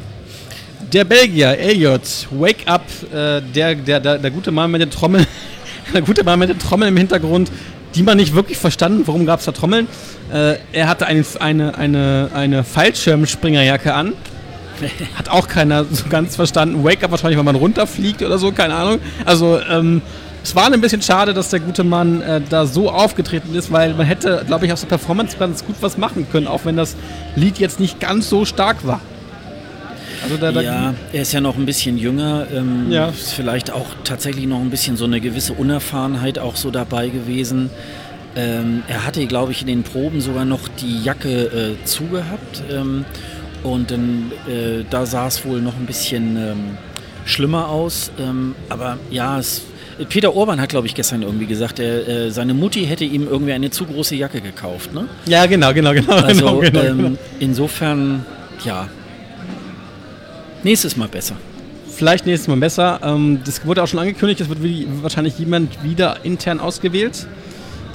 Der Belgier, Elliot, Wake Up, äh, der, der, der, der gute Mann mit den Trommeln, der gute Mann mit den Trommeln im Hintergrund, die man nicht wirklich verstanden, warum gab es da Trommeln. Äh, er hatte eine, eine, eine, eine Fallschirmspringerjacke an. Hat auch keiner so ganz verstanden. Wake Up wahrscheinlich, weil man runterfliegt oder so, keine Ahnung. Also, ähm, es war ein bisschen schade, dass der gute Mann äh, da so aufgetreten ist, weil man hätte, glaube ich, aus der Performance ganz gut was machen können, auch wenn das Lied jetzt nicht ganz so stark war. Also da, da Ja, er ist ja noch ein bisschen jünger. Ähm, Ja. Ist vielleicht auch tatsächlich noch ein bisschen so eine gewisse Unerfahrenheit auch so dabei gewesen. Ähm, er hatte, glaube ich, in den Proben sogar noch die Jacke äh, zugehabt. Ähm, und dann, äh, da sah es wohl noch ein bisschen ähm, schlimmer aus. Ähm, aber ja, es, Peter Orban hat, glaube ich, gestern irgendwie gesagt, er, äh, seine Mutti hätte ihm irgendwie eine zu große Jacke gekauft. Ne? Ja, genau, genau, genau. Also genau, genau, ähm, genau. insofern, ja. Nächstes Mal besser. Vielleicht nächstes Mal besser. Ähm, das wurde auch schon angekündigt, es wird wie, wahrscheinlich jemand wieder intern ausgewählt.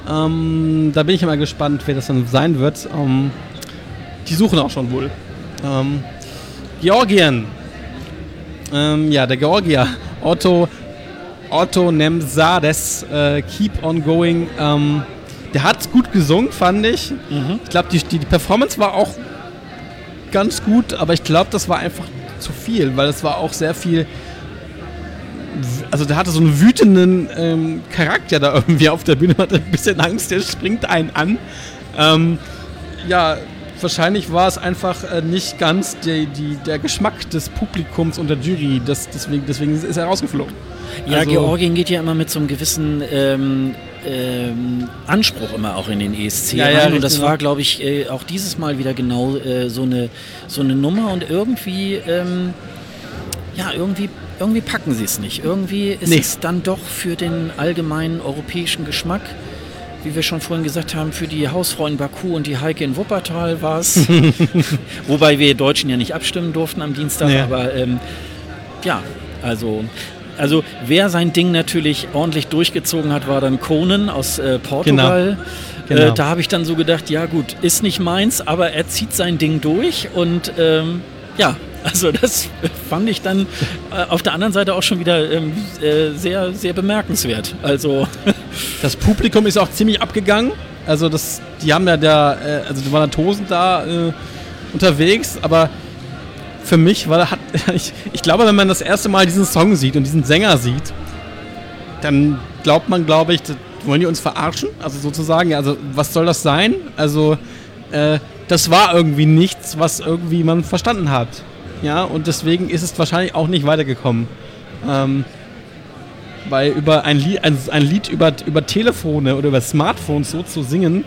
Ähm, da bin ich mal gespannt, wer das dann sein wird. Ähm, die suchen auch schon wohl. Ähm, Georgien. Ähm, ja, der Georgier. Otto Otto Nemzades, äh, Keep On Going. Ähm, der hat gut gesungen, fand ich. Mhm. Ich glaube, die, die, die, Performance war auch ganz gut, aber ich glaube, das war einfach zu viel, weil es war auch sehr viel. Also der hatte so einen wütenden ähm, Charakter da irgendwie auf der Bühne, hatte ein bisschen Angst, der springt einen an. Ähm, ja, wahrscheinlich war es einfach äh, nicht ganz die, die, der Geschmack des Publikums und der Jury. Das, deswegen, deswegen ist er rausgeflogen. Ja, also, Georgien geht ja immer mit so einem gewissen ähm, ähm, Anspruch immer auch in den ESC ja, ja, und das war, glaube ich, äh, auch dieses Mal wieder genau äh, so, eine, so eine Nummer und irgendwie, ähm, ja, irgendwie, irgendwie packen sie es nicht. Irgendwie ist nee. es dann doch für den allgemeinen europäischen Geschmack wie wir schon vorhin gesagt haben, für die Hausfrau in Baku und die Heike in Wuppertal war es. Wobei wir Deutschen ja nicht abstimmen durften am Dienstag, nee. aber ähm, ja, also. Also wer sein Ding natürlich ordentlich durchgezogen hat, war dann Conan aus äh, Portugal. Genau. Genau. Äh, da habe ich dann so gedacht, ja gut, ist nicht meins, aber er zieht sein Ding durch und ähm, ja, also das fand ich dann äh, auf der anderen Seite auch schon wieder ähm, äh, sehr, sehr bemerkenswert. Also das Publikum ist auch ziemlich abgegangen. Also das, die haben ja da, äh, also die waren da tosend da äh, unterwegs, aber für mich war hat, ich, ich glaube, wenn man das erste Mal diesen Song sieht und diesen Sänger sieht, dann glaubt man, glaube ich, wollen die uns verarschen? Also sozusagen, also was soll das sein? Also äh, das war irgendwie nichts, was irgendwie man verstanden hat. Ja, und deswegen ist es wahrscheinlich auch nicht weitergekommen. Ähm, weil über ein Lied, ein, ein Lied über, über Telefone oder über Smartphones so zu singen,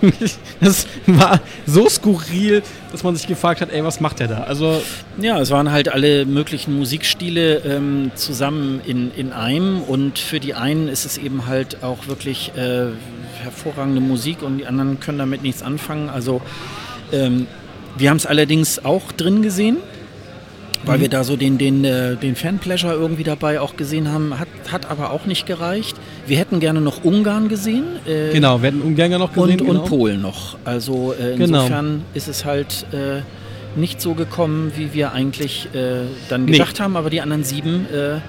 das war so skurril, dass man sich gefragt hat, ey, was macht der da? Also ja, es waren halt alle möglichen Musikstile ähm, zusammen in, in einem und für die einen ist es eben halt auch wirklich äh, hervorragende Musik und die anderen können damit nichts anfangen. Also ähm, wir haben es allerdings auch drin gesehen weil mhm. wir da so den, den, äh, den Fan-Pleasure irgendwie dabei auch gesehen haben, hat, hat aber auch nicht gereicht. Wir hätten gerne noch Ungarn gesehen. Äh, genau, wir hätten Ungarn noch gesehen. Und, genau. und Polen noch. Also äh, insofern genau. ist es halt äh, nicht so gekommen, wie wir eigentlich äh, dann gedacht nee. haben, aber die anderen sieben äh,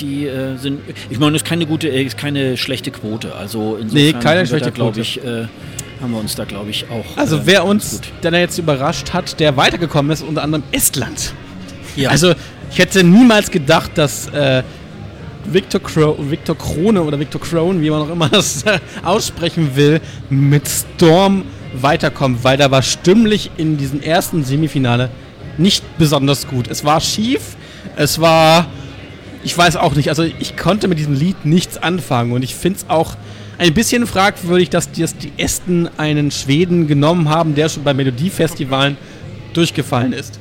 die äh, sind, ich meine, das ist keine gute, ist keine schlechte Quote. Also insofern nee, keine schlechte glaube ich, äh, haben wir uns da, glaube ich, auch. Also äh, wer uns dann jetzt überrascht hat, der weitergekommen ist, unter anderem Estland. Ja. Also ich hätte niemals gedacht, dass äh, Victor, Cro Victor Krone oder Victor Crone, wie man auch immer das äh, aussprechen will, mit Storm weiterkommt, weil da war stimmlich in diesem ersten Semifinale nicht besonders gut. Es war schief, es war, ich weiß auch nicht, also ich konnte mit diesem Lied nichts anfangen und ich finde es auch ein bisschen fragwürdig, dass die, dass die Esten einen Schweden genommen haben, der schon bei Melodiefestivalen durchgefallen ist.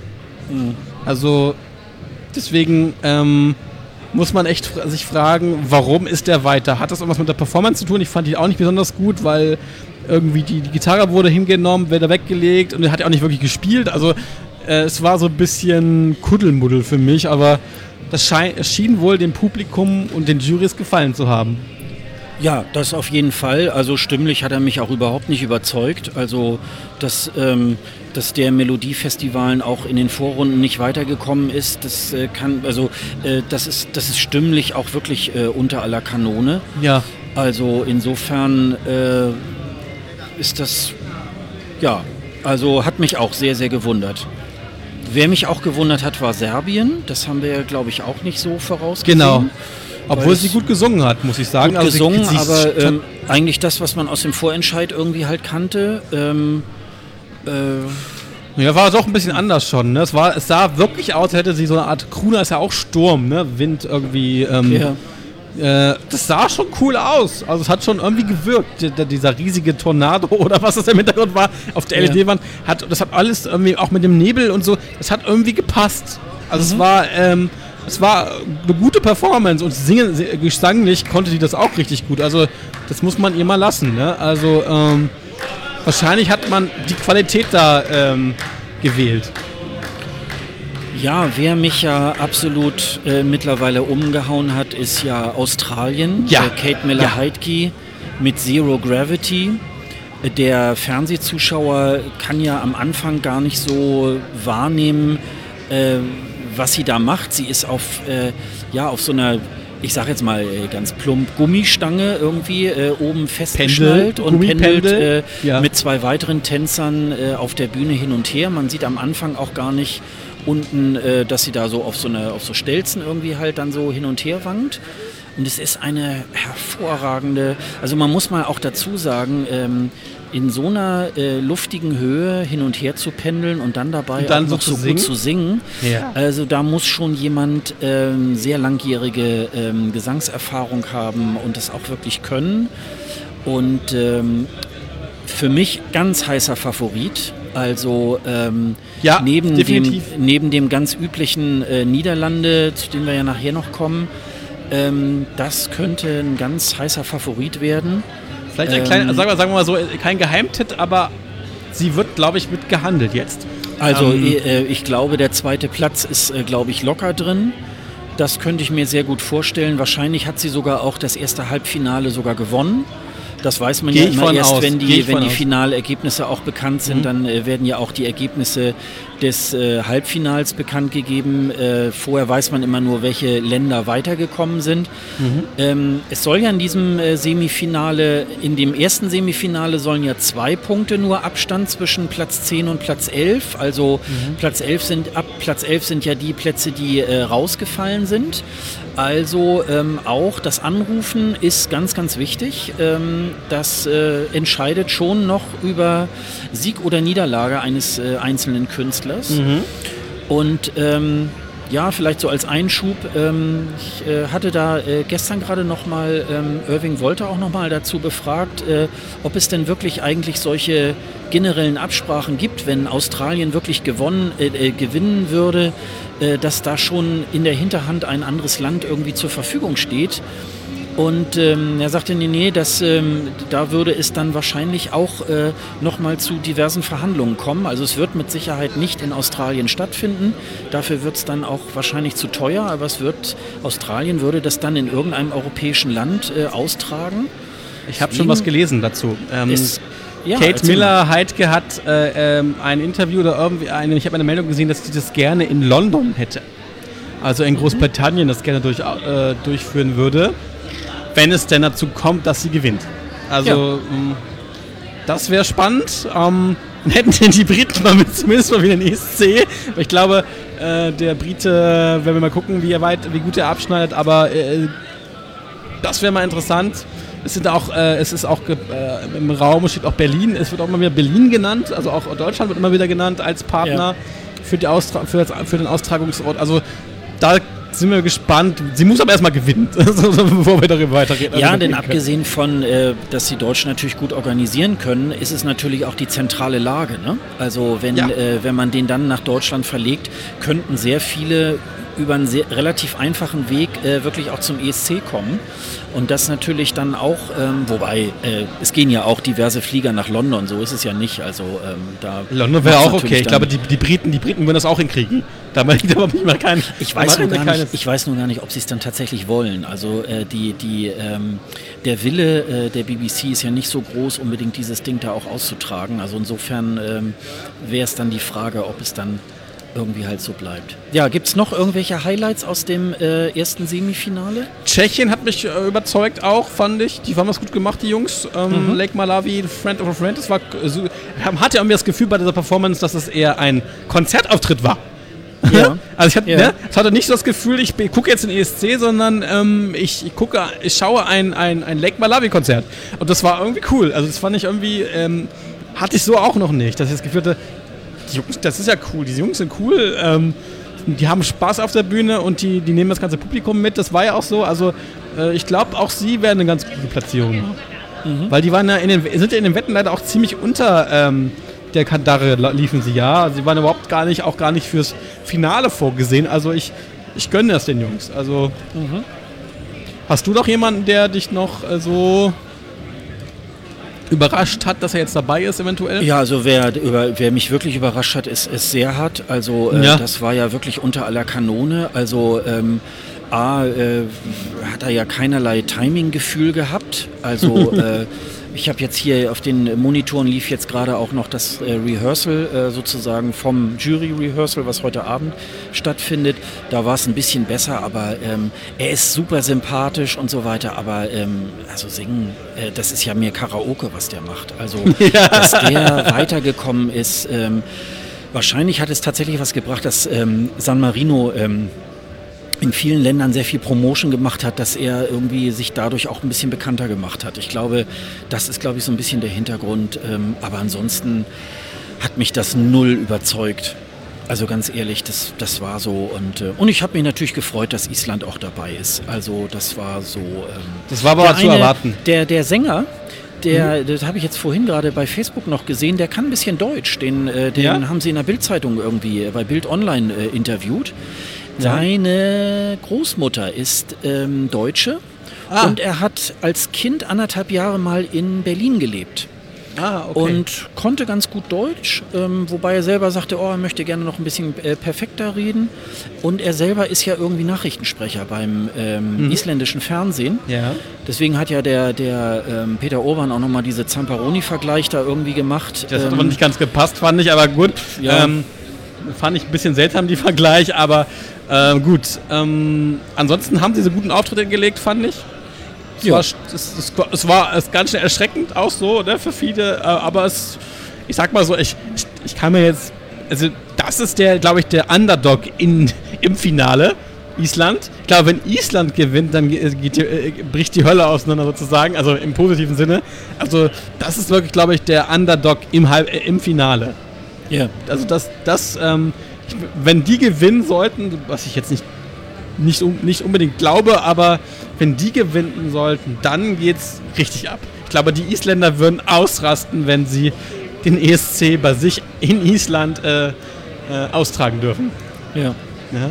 Mhm. Also deswegen ähm, muss man echt sich fragen, warum ist der weiter? Hat das irgendwas mit der Performance zu tun? Ich fand die auch nicht besonders gut, weil irgendwie die, die Gitarre wurde hingenommen, wurde weggelegt und er hat ja auch nicht wirklich gespielt. Also äh, es war so ein bisschen Kuddelmuddel für mich, aber das schien wohl dem Publikum und den Jurys gefallen zu haben. Ja, das auf jeden Fall. Also stimmlich hat er mich auch überhaupt nicht überzeugt. Also, dass, ähm, dass der Melodiefestivalen auch in den Vorrunden nicht weitergekommen ist, das äh, kann, also äh, das ist, das ist stimmlich auch wirklich äh, unter aller Kanone. Ja. Also insofern äh, ist das, ja, also hat mich auch sehr, sehr gewundert. Wer mich auch gewundert hat, war Serbien. Das haben wir, glaube ich, auch nicht so vorausgesehen. Genau. Obwohl sie gut gesungen hat, muss ich sagen. Gut also gesungen, sie, aber ähm, eigentlich das, was man aus dem Vorentscheid irgendwie halt kannte. Ähm, äh, ja, war doch ein bisschen anders schon. Ne? Es, war, es sah wirklich aus, hätte sie so eine Art, Kruna ist ja auch Sturm, ne? Wind irgendwie. Ähm, ja. Äh, das sah schon cool aus. Also es hat schon irgendwie gewirkt. Dieser riesige Tornado oder was das im Hintergrund war auf der LED-Wand. Hat, das hat alles irgendwie, auch mit dem Nebel und so, das hat irgendwie gepasst. Also mhm. es war, ähm, es war eine gute Performance und singen, gesanglich konnte die das auch richtig gut. Also das muss man ihr mal lassen. Ne? Also ähm, wahrscheinlich hat man die Qualität da ähm, gewählt. Ja, wer mich ja absolut äh, mittlerweile umgehauen hat, ist ja Australien. Ja. Äh, Kate Miller-Heidke ja. mit Zero Gravity. Der Fernsehzuschauer kann ja am Anfang gar nicht so wahrnehmen, äh, was sie da macht. Sie ist auf, äh, ja, auf so einer ich sag jetzt mal äh, ganz plump, Gummistange irgendwie äh, oben festgeschnallt Pendel, und pendelt äh, ja. mit zwei weiteren Tänzern äh, auf der Bühne hin und her. Man sieht am Anfang auch gar nicht unten, äh, dass sie da so auf so eine auf so Stelzen irgendwie halt dann so hin und her wankt. Und es ist eine hervorragende, also man muss mal auch dazu sagen, ähm, in so einer äh, luftigen Höhe hin und her zu pendeln und dann dabei Und dann auch so so gut zu singen. Ja. Also da muss schon jemand ähm, sehr langjährige ähm, Gesangserfahrung haben und es auch wirklich können. Und ähm, für mich ganz heißer Favorit. Also ähm, Ja, neben, dem, neben dem ganz üblichen äh, Niederlande, zu dem wir ja nachher noch kommen, ähm, das könnte ein ganz heißer Favorit werden. Vielleicht ein Ähm, kleiner, sagen wir, sagen wir mal so, kein Geheimtipp, aber sie wird, glaube ich, mit gehandelt jetzt. Also Ähm, äh, ich glaube, der zweite Platz ist, äh, glaube ich, locker drin. Das könnte ich mir sehr gut vorstellen. Wahrscheinlich hat sie sogar auch das erste Halbfinale sogar gewonnen. Das weiß man Geh ja immer erst, aus. wenn die, wenn die. Finalergebnisse auch bekannt sind. Mhm. Dann äh, werden ja auch die Ergebnisse des äh, Halbfinals bekannt gegeben. Äh, vorher weiß man immer nur, welche Länder weitergekommen sind. Mhm. Ähm, es soll ja in diesem äh, Semifinale, in dem ersten Semifinale sollen ja zwei Punkte nur Abstand zwischen Platz 10 und Platz 11. Also Mhm. Platz 11 sind, ab Platz 11 sind ja die Plätze, die äh, rausgefallen sind. Also ähm, auch das Anrufen ist ganz, ganz wichtig. Ähm, das äh, entscheidet schon noch über Sieg oder Niederlage eines äh, einzelnen Künstlers. Mhm. Und ähm, ja, vielleicht so als Einschub, ähm, ich äh, hatte da äh, gestern gerade nochmal ähm, Irving Wolter auch nochmal dazu befragt, äh, ob es denn wirklich eigentlich solche generellen Absprachen gibt, wenn Australien wirklich gewonnen, äh, äh, gewinnen würde, äh, dass da schon in der Hinterhand ein anderes Land irgendwie zur Verfügung steht. Und ähm, er sagte, nee, nee, das, ähm, da würde es dann wahrscheinlich auch äh, nochmal zu diversen Verhandlungen kommen. Also es wird mit Sicherheit nicht in Australien stattfinden. Dafür wird es dann auch wahrscheinlich zu teuer, aber es wird, Australien würde das dann in irgendeinem europäischen Land äh, austragen. Ich habe schon was gelesen dazu. Ähm, Es- ja, Kate Miller Heidke hat äh, ähm, ein Interview oder irgendwie eine, ich habe eine Meldung gesehen, dass sie das gerne in London hätte. Also in Großbritannien das gerne durch, äh, durchführen würde, wenn es denn dazu kommt, dass sie gewinnt. Also mh, das wäre spannend. Ähm, hätten denn die Briten mal mit, zumindest mal wieder einen ESC. Ich glaube, äh, der Brite, wenn wir mal gucken, wie, er weit, wie gut er abschneidet, aber äh, das wäre mal interessant. Es sind auch, äh, es ist auch äh, im Raum steht auch Berlin. Es wird auch immer wieder Berlin genannt. Also auch Deutschland wird immer wieder genannt als Partner Ja. für, die Austra für, das, für den Austragungsort. Also da sind wir gespannt. Sie muss aber erstmal gewinnen, bevor wir darüber weiterreden. Ja, Also, denn abgesehen von, äh, dass die Deutschen natürlich gut organisieren können, ist es natürlich auch die zentrale Lage. Ne? Also wenn, Ja. äh, wenn man den dann nach Deutschland verlegt, könnten sehr viele über einen sehr, relativ einfachen Weg äh, wirklich auch zum ESC kommen. Und das natürlich dann auch, ähm, wobei äh, es gehen ja auch diverse Flieger nach London, so ist es ja nicht. Also ähm, da London wäre auch okay. Ich glaube, die, die Briten, die Briten würden das auch hinkriegen. Da mache ich aber nicht mal keinen. Ich weiß, nur gar nicht, ich weiß nur gar nicht, ob sie es dann tatsächlich wollen. Also äh, die, die, ähm, der Wille äh, der BBC ist ja nicht so groß, unbedingt dieses Ding da auch auszutragen. Also insofern ähm, wäre es dann die Frage, ob es dann irgendwie halt so bleibt. Ja, gibt es noch irgendwelche Highlights aus dem äh, ersten Semifinale? Tschechien hat mich äh, überzeugt auch, fand ich. Die haben was gut gemacht, die Jungs. Ähm, Mhm. Lake Malawi, Friend of a Friend. Das war, äh, man hatte irgendwie das Gefühl bei dieser Performance, dass es eher ein Konzertauftritt war. Ja. Also ich, hab, Ja. ne, ich hatte nicht so das Gefühl, ich gucke jetzt den ESC, sondern ähm, ich, ich gucke, ich schaue ein, ein, ein Lake Malawi Konzert. Und das war irgendwie cool. Also das fand ich irgendwie, ähm, hatte ich so auch noch nicht, dass ich das Gefühl hatte, die Jungs, das ist ja cool, diese Jungs sind cool, ähm, die haben Spaß auf der Bühne und die, die nehmen das ganze Publikum mit, das war ja auch so. Also äh, ich glaube, auch sie werden eine ganz gute Platzierung machen. Weil die waren ja in den, sind ja in den Wetten leider auch ziemlich unter ähm, der Kandare liefen sie ja. Sie waren überhaupt gar nicht, auch gar nicht fürs Finale vorgesehen. Also ich, ich gönne das den Jungs. Also hast du noch jemanden, der dich noch äh, so überrascht hat, dass er jetzt dabei ist eventuell? Ja, also wer, über, wer mich wirklich überrascht hat, ist, ist Serhat. Also äh, Ja. das war ja wirklich unter aller Kanone. Also ähm, A, äh, hat er ja keinerlei Timing-Gefühl gehabt. Also äh, ich habe jetzt hier auf den Monitoren lief jetzt gerade auch noch das äh, Rehearsal äh, sozusagen vom Jury-Rehearsal, was heute Abend stattfindet. Da war es ein bisschen besser, aber ähm, er ist super sympathisch und so weiter. Aber ähm, also singen, äh, das ist ja mehr Karaoke, was der macht. Also, ja. dass der weitergekommen ist. Ähm, wahrscheinlich hat es tatsächlich was gebracht, dass ähm, San Marino ähm, in vielen Ländern sehr viel Promotion gemacht hat, dass er irgendwie sich dadurch auch ein bisschen bekannter gemacht hat. Ich glaube, das ist, glaube ich, so ein bisschen der Hintergrund. Ähm, aber ansonsten hat mich das null überzeugt. Also ganz ehrlich, das, das war so. Und, äh, und ich habe mich natürlich gefreut, dass Island auch dabei ist. Also das war so. Ähm, das war aber zu eine, erwarten. Der, der Sänger, der, mhm. das habe ich jetzt vorhin gerade bei Facebook noch gesehen, der kann ein bisschen Deutsch. Den, äh, den ja? haben sie in der Bildzeitung irgendwie bei Bild Online äh, interviewt. Seine Großmutter ist ähm, Deutsche ah. und er hat als Kind anderthalb Jahre mal in Berlin gelebt. Ah, okay. Und konnte ganz gut Deutsch, ähm, wobei er selber sagte, oh, er möchte gerne noch ein bisschen äh, perfekter reden. Und er selber ist ja irgendwie Nachrichtensprecher beim ähm, mhm. isländischen Fernsehen. Ja. Deswegen hat ja der, der ähm, Peter Orban auch nochmal diese Zamparoni-Vergleich da irgendwie gemacht. Das hat aber nicht ganz gepasst, fand ich, aber gut. Ja. Ähm, fand ich ein bisschen seltsam, die Vergleich, aber äh, gut. Ähm, ansonsten haben sie so guten Auftritt hingelegt, fand ich. Es, ja. war, es, es, es war es ganz schön erschreckend auch so ne, für viele, äh, aber es, ich sag mal so, ich, ich, ich kann mir jetzt, also das ist der, glaube ich, der Underdog in, im Finale. Island. Ich glaube, wenn Island gewinnt, dann geht, äh, bricht die Hölle auseinander sozusagen, also im positiven Sinne. Also das ist wirklich, glaube ich, der Underdog im, Halb, äh, im Finale. Ja. Also das, das ähm, wenn die gewinnen sollten, was ich jetzt nicht, nicht, nicht unbedingt glaube, aber wenn die gewinnen sollten, dann geht es richtig ab. Ich glaube, die Isländer würden ausrasten, wenn sie den ESC bei sich in Island äh, äh, austragen dürfen. Ja. ja.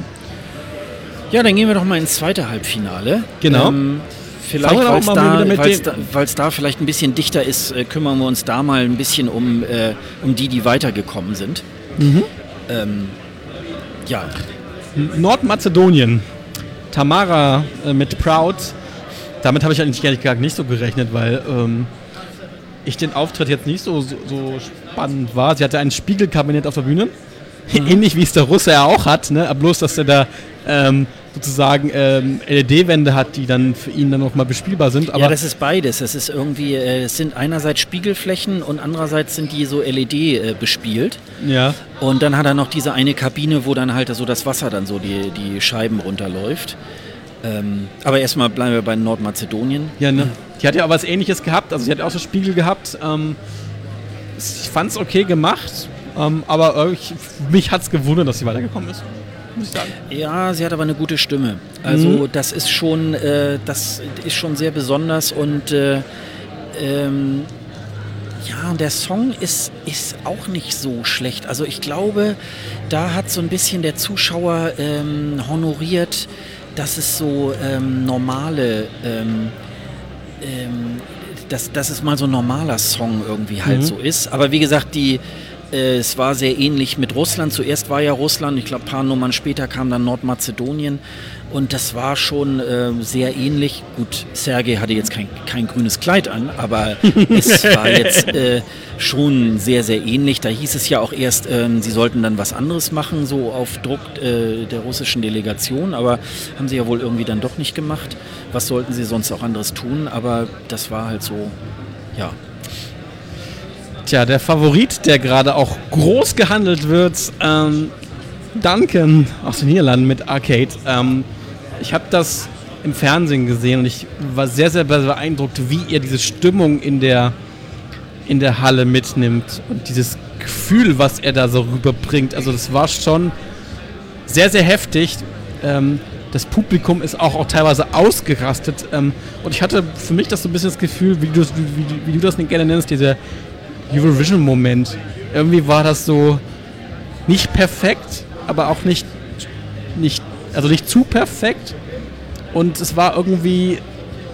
Ja, dann gehen wir doch mal ins zweite Halbfinale. Genau. Ähm, vielleicht, weil es da, da, da, vielleicht ein bisschen dichter ist, äh, kümmern wir uns da mal ein bisschen um, äh, um die, die weitergekommen sind. Mhm. Ähm, ja. Nordmazedonien. Tamara äh, mit Proud. Damit habe ich eigentlich ehrlich gesagt nicht so gerechnet, weil ähm, ich den Auftritt jetzt nicht so, so, so, spannend war. Sie hatte ein Spiegelkabinett auf der Bühne. Mhm. Ähnlich wie es der Russe ja auch hat, ne? bloß dass er da ähm, sozusagen ähm, LED-Wände hat, die dann für ihn dann nochmal bespielbar sind. Aber ja, das ist beides. Das ist irgendwie, äh, es sind einerseits Spiegelflächen und andererseits sind die so LED äh, bespielt. Ja. Und dann hat er noch diese eine Kabine, wo dann halt so das Wasser dann so die, die Scheiben runterläuft. Ähm, aber erstmal bleiben wir bei Nordmazedonien. Ja, ne? Die hat ja auch was ähnliches gehabt, also sie hat auch so Spiegel gehabt. Ähm, ich fand es okay gemacht, ähm, aber ich, mich hat es gewundert, dass sie weitergekommen ist muss ich sagen. Ja, sie hat aber eine gute Stimme. Also mhm. das ist schon, äh, das ist schon sehr besonders und äh, ähm, ja, und der Song ist, ist auch nicht so schlecht. Also ich glaube, da hat so ein bisschen der Zuschauer ähm, honoriert, dass es so ähm, normale, ähm, ähm, dass, dass es mal so ein normaler Song irgendwie halt mhm. so ist. Aber wie gesagt, die es war sehr ähnlich mit Russland. Zuerst war ja Russland, ich glaube, ein paar Nummern später kam dann Nordmazedonien. Und das war schon äh, sehr ähnlich. Gut, Sergei hatte jetzt kein, kein grünes Kleid an, aber es war jetzt äh, schon sehr, sehr ähnlich. Da hieß es ja auch erst, äh, sie sollten dann was anderes machen, so auf Druck äh, der russischen Delegation. Aber haben sie ja wohl irgendwie dann doch nicht gemacht. Was sollten sie sonst auch anderes tun? Aber das war halt so, ja, Tja, der Favorit, der gerade auch groß gehandelt wird, ähm, Duncan aus den Niederlanden mit Arcade. Ähm, ich habe das im Fernsehen gesehen und ich war sehr, sehr beeindruckt, wie er diese Stimmung in der, in der Halle mitnimmt und dieses Gefühl, was er da so rüberbringt. Also das war schon sehr, sehr heftig. Ähm, das Publikum ist auch, auch teilweise ausgerastet. Ähm, und ich hatte für mich das so ein bisschen das Gefühl, wie du, wie, wie du das gerne nennst, diese Eurovision-Moment. Irgendwie war das so nicht perfekt, aber auch nicht, nicht, also nicht zu perfekt. Und es war irgendwie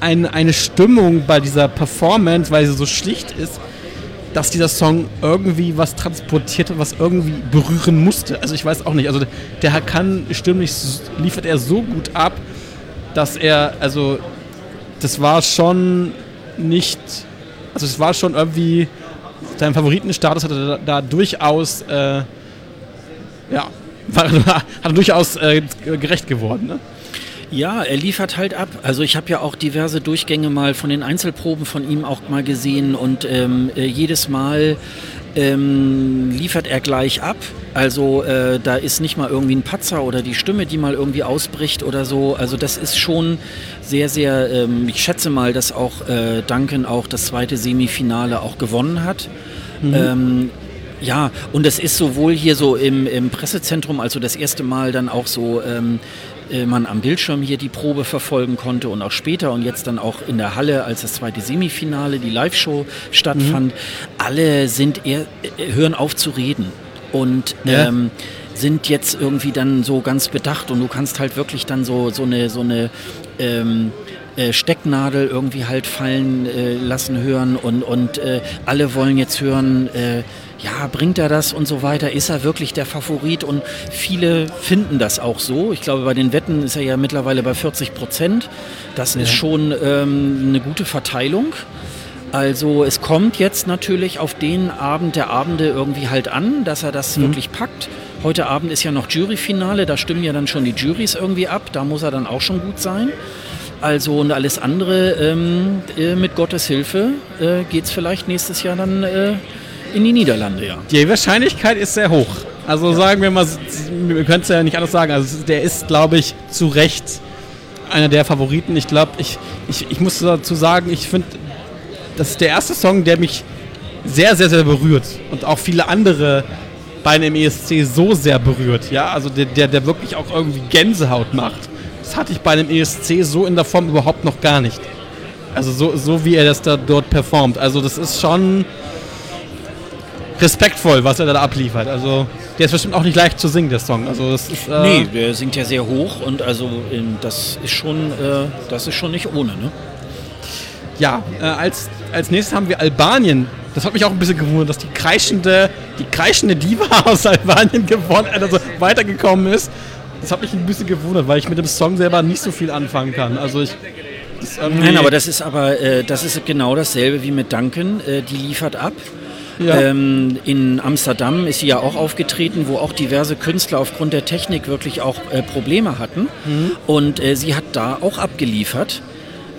ein, eine Stimmung bei dieser Performance, weil sie so schlicht ist, dass dieser Song irgendwie was transportiert hat, was irgendwie berühren musste. Also ich weiß auch nicht. Also der kann stimmlich liefert er so gut ab, dass er, also das war schon nicht Also es war schon irgendwie, sein Favoritenstatus hatte da, da durchaus, äh, ja, war, hat er durchaus äh, gerecht geworden. Ne? Ja, er liefert halt ab. Also ich habe ja auch diverse Durchgänge mal von den Einzelproben von ihm auch mal gesehen und ähm, äh, jedes Mal ähm, liefert er gleich ab. Also äh, da ist nicht mal irgendwie ein Patzer oder die Stimme, die mal irgendwie ausbricht oder so. Also das ist schon sehr, sehr, ähm, ich schätze mal, dass auch äh, Duncan auch das zweite Semifinale auch gewonnen hat. Mhm. Ähm, ja, und es ist sowohl hier so im, im, Pressezentrum, also das erste Mal dann auch so ähm, äh, man am Bildschirm hier die Probe verfolgen konnte und auch später und jetzt dann auch in der Halle, als das zweite Semifinale, die Live-Show stattfand. Mhm. Alle sind eher, äh, hören auf zu reden und ja. ähm, sind jetzt irgendwie dann so ganz bedacht und du kannst halt wirklich dann so, so eine, so eine ähm, äh, Stecknadel irgendwie halt fallen äh, lassen hören und, und äh, alle wollen jetzt hören, äh, ja, bringt er das und so weiter? Ist er wirklich der Favorit? Und viele finden das auch so. Ich glaube, bei den Wetten ist er ja mittlerweile bei 40 Prozent. Das ja. ist schon ähm, eine gute Verteilung. Also es kommt jetzt natürlich auf den Abend der Abende irgendwie halt an, dass er das mhm. wirklich packt. Heute Abend ist ja noch Juryfinale, da stimmen ja dann schon die Juries irgendwie ab, da muss er dann auch schon gut sein. Also und alles andere ähm, äh, mit Gottes Hilfe äh, geht es vielleicht nächstes Jahr dann äh, in die Niederlande, ja. Die Wahrscheinlichkeit ist sehr hoch. Also ja. sagen wir mal, wir können es ja nicht anders sagen. Also der ist, glaube ich, zu Recht einer der Favoriten. Ich glaube, ich, ich, ich muss dazu sagen, ich finde, das ist der erste Song, der mich sehr, sehr, sehr berührt. Und auch viele andere bei einem ESC so sehr berührt. Ja, also der, der, der wirklich auch irgendwie Gänsehaut macht. Das hatte ich bei einem ESC so in der Form überhaupt noch gar nicht. Also so, so wie er das da dort performt. Also das ist schon respektvoll, was er da abliefert. Also der ist bestimmt auch nicht leicht zu singen, der Song. Also das ist, äh nee, der singt ja sehr hoch und also das ist schon, äh, das ist schon nicht ohne, ne? Ja, äh, als, als nächstes haben wir Albanien. Das hat mich auch ein bisschen gewundert, dass die kreischende, die kreischende Diva aus Albanien gewonnen, also weitergekommen ist. Das hat mich ein bisschen gewundert, weil ich mit dem Song selber nicht so viel anfangen kann. Also ich Nein, aber das ist aber äh, das ist genau dasselbe wie mit Duncan. Äh, die liefert ab. Ja. Ähm, in Amsterdam ist sie ja auch aufgetreten, wo auch diverse Künstler aufgrund der Technik wirklich auch äh, Probleme hatten. Mhm. Und äh, sie hat da auch abgeliefert.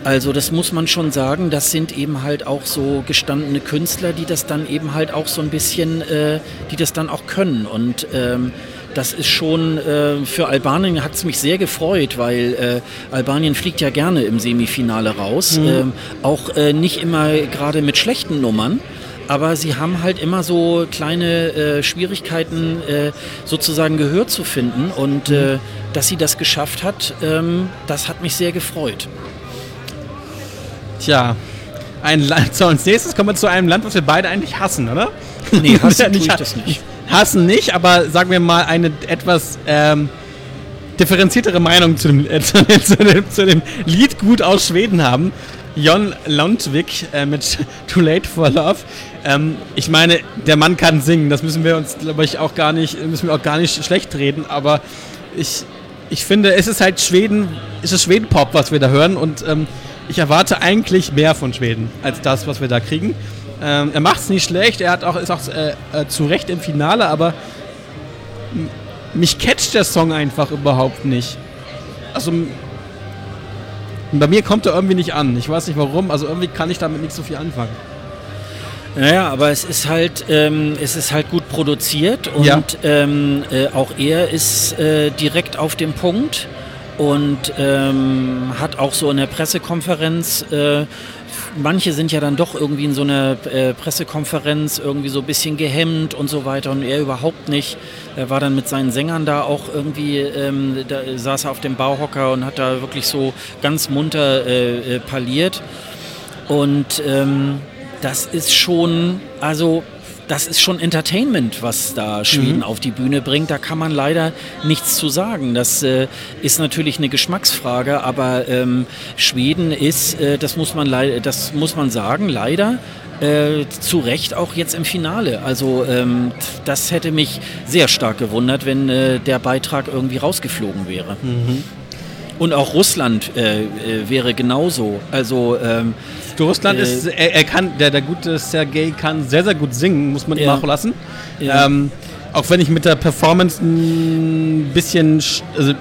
Also das muss man schon sagen, das sind eben halt auch so gestandene Künstler, die das dann eben halt auch so ein bisschen, äh, die das dann auch können. Und ähm, das ist schon äh, für Albanien hat es mich sehr gefreut, weil äh, Albanien fliegt ja gerne im Semifinale raus. Mhm. Ähm, auch äh, nicht immer gerade mit schlechten Nummern aber sie haben halt immer so kleine äh, Schwierigkeiten, äh, sozusagen Gehör zu finden. Und äh, mhm. dass sie das geschafft hat, ähm, das hat mich sehr gefreut. Tja, ein Land, so, als nächstes kommen wir zu einem Land, was wir beide eigentlich hassen, oder? Nee, hassen tue ich das nicht. Hassen nicht, aber sagen wir mal eine etwas ähm, differenziertere Meinung zu dem, äh, zu, dem, zu, dem, zu dem Liedgut aus Schweden haben. Jon Lundvik äh, mit Too Late for Love. Ähm, ich meine, der Mann kann singen, das müssen wir uns, glaube ich, auch gar nicht, müssen wir auch gar nicht schlecht reden, aber ich, ich finde, es ist halt Schweden, es ist Schweden-Pop, was wir da hören und ähm, ich erwarte eigentlich mehr von Schweden als das, was wir da kriegen. Ähm, er macht es nicht schlecht, er hat auch, ist auch äh, äh, zu Recht im Finale, aber mich catcht der Song einfach überhaupt nicht. Also bei mir kommt er irgendwie nicht an. Ich weiß nicht warum, also irgendwie kann ich damit nicht so viel anfangen. Naja, aber es ist halt, ähm, es ist halt gut produziert und ja. ähm, äh, auch er ist äh, direkt auf dem Punkt und ähm, hat auch so in der Pressekonferenz äh, manche sind ja dann doch irgendwie in so einer äh, Pressekonferenz irgendwie so ein bisschen gehemmt und so weiter und er überhaupt nicht. Er war dann mit seinen Sängern da auch irgendwie, ähm, da saß er auf dem Bauhocker und hat da wirklich so ganz munter äh, äh, parliert. Und ähm, das ist schon, also das ist schon Entertainment, was da Schweden mhm. auf die Bühne bringt. Da kann man leider nichts zu sagen. Das äh, ist natürlich eine Geschmacksfrage, aber ähm, Schweden ist, äh, das, muss man das muss man sagen, leider äh, zu Recht auch jetzt im Finale. Also ähm, das hätte mich sehr stark gewundert, wenn äh, der Beitrag irgendwie rausgeflogen wäre. Mhm. Und auch Russland äh, äh, wäre genauso. Also ähm, Russland äh, ist, er, er, kann, der, der gute Sergei kann sehr, sehr gut singen, muss man ihm auch lassen. Ja. Ähm, auch wenn ich mit der Performance ein bisschen, also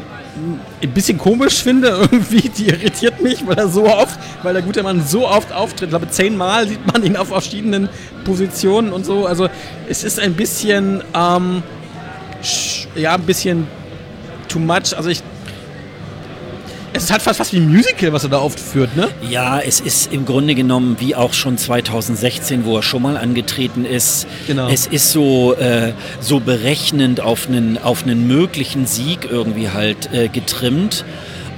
ein bisschen komisch finde, irgendwie, die irritiert mich, weil er so oft, weil der gute Mann so oft auftritt. Ich glaube, zehnmal sieht man ihn auf verschiedenen Positionen und so. Also es ist ein bisschen, ähm, ja, ein bisschen too much. Also ich es ist halt fast, fast wie ein Musical, was er da aufführt, ne? Ja, es ist im Grunde genommen wie auch schon 2016, wo er schon mal angetreten ist. Genau. Es ist so, äh, so berechnend auf einen, auf einen möglichen Sieg irgendwie halt äh, getrimmt.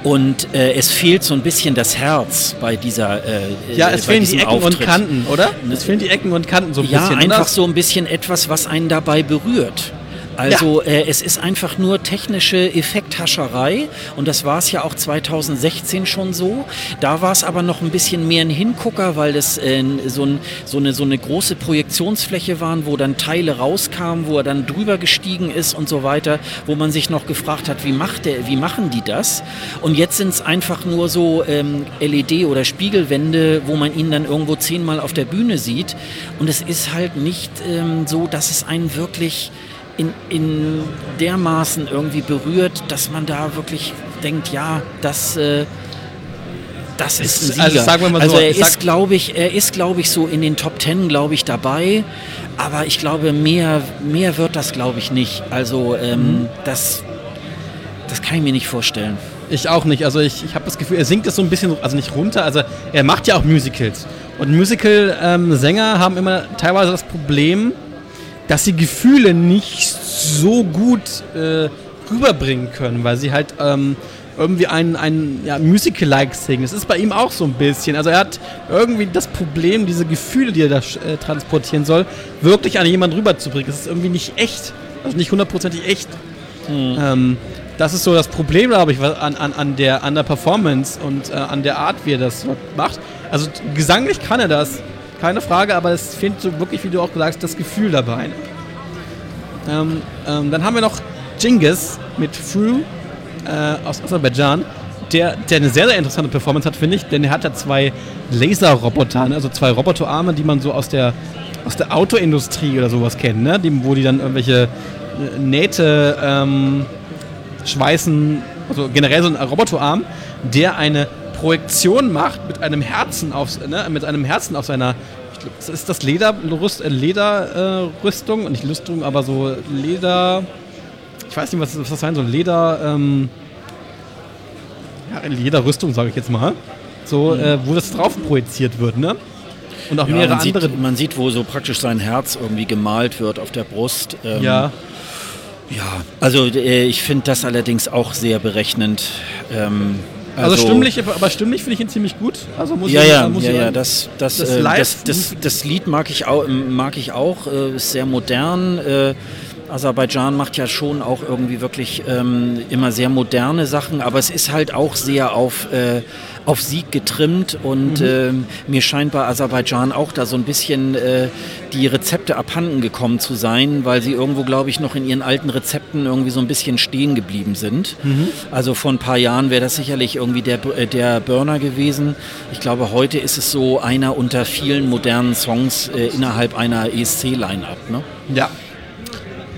Und äh, es fehlt so ein bisschen das Herz bei dieser. Äh, ja, es fehlen die Ecken Auftritt. und Kanten, oder? Es fehlen die Ecken und Kanten so ein ja, bisschen. Ja, einfach oder? so ein bisschen etwas, was einen dabei berührt. Also ja. äh, es ist einfach nur technische Effekthascherei und das war es ja auch 2016 schon so. Da war es aber noch ein bisschen mehr ein Hingucker, weil das äh, so, ein, so, eine, so eine große Projektionsfläche waren, wo dann Teile rauskamen, wo er dann drüber gestiegen ist und so weiter, wo man sich noch gefragt hat, wie, macht der, wie machen die das? Und jetzt sind es einfach nur so ähm, LED- oder Spiegelwände, wo man ihn dann irgendwo zehnmal auf der Bühne sieht. Und es ist halt nicht ähm, so, dass es einen wirklich in, in dermaßen irgendwie berührt, dass man da wirklich denkt, ja, das, äh, das ist ein Sieger. Also, sagen wir mal also so, er ist, glaube ich, er ist, glaube ich, so in den Top Ten, glaube ich, dabei. Aber ich glaube, mehr, mehr wird das, glaube ich, nicht. Also ähm, mhm. das, das kann ich mir nicht vorstellen. Ich auch nicht. Also ich, ich habe das Gefühl, er singt es so ein bisschen, also nicht runter. Also er macht ja auch Musicals. Und Musical-Sänger ähm, haben immer teilweise das Problem, dass sie Gefühle nicht so gut äh, rüberbringen können, weil sie halt ähm, irgendwie ein, ein ja, Musical-like singen. Das ist bei ihm auch so ein bisschen. Also er hat irgendwie das Problem, diese Gefühle, die er da äh, transportieren soll, wirklich an jemanden rüberzubringen. Das ist irgendwie nicht echt. Also nicht hundertprozentig echt. Mhm. Ähm, das ist so das Problem, glaube ich, an, an, an, der, an der Performance und äh, an der Art, wie er das macht. Also gesanglich kann er das keine Frage, aber es fehlt so wirklich, wie du auch sagst, das Gefühl dabei. Ähm, ähm, dann haben wir noch Genghis mit Fru äh, aus Aserbaidschan, der, der eine sehr, sehr interessante Performance hat, finde ich, denn er hat ja zwei Laserroboter, ne? also zwei Roboterarme, die man so aus der, aus der Autoindustrie oder sowas kennt, ne? die, wo die dann irgendwelche äh, Nähte ähm, schweißen, also generell so ein Roboterarm, der eine Projektion macht mit einem Herzen auf, ne, mit einem Herzen auf seiner, glaub, ist das Lederrüst, äh, Lederrüstung, äh, nicht Rüstung, aber so Leder, ich weiß nicht, was, was das sein soll, Leder, ähm, ja, Lederrüstung, sage ich jetzt mal, so, mhm. äh, wo das drauf projiziert wird, ne? Und auch ja, mehrere man andere. Sieht, man sieht, wo so praktisch sein Herz irgendwie gemalt wird auf der Brust. Ähm, ja. Ja, also äh, ich finde das allerdings auch sehr berechnend. Ähm, also, also stimmlich, aber stimmlich finde ich ihn ziemlich gut. Also muss ja, ich, ja, muss ja, ja, das, das, das, äh, das, das, das, Lied mag ich auch, mag ich auch äh, ist sehr modern. Äh, Aserbaidschan macht ja schon auch irgendwie wirklich ähm, immer sehr moderne Sachen, aber es ist halt auch sehr auf, äh, auf Sieg getrimmt und mhm. äh, mir scheint bei Aserbaidschan auch da so ein bisschen äh, die Rezepte abhanden gekommen zu sein, weil sie irgendwo, glaube ich, noch in ihren alten Rezepten irgendwie so ein bisschen stehen geblieben sind. Mhm. Also vor ein paar Jahren wäre das sicherlich irgendwie der, äh, der Burner gewesen. Ich glaube, heute ist es so einer unter vielen modernen Songs äh, innerhalb einer ESC-Line-Up. Ne? Ja,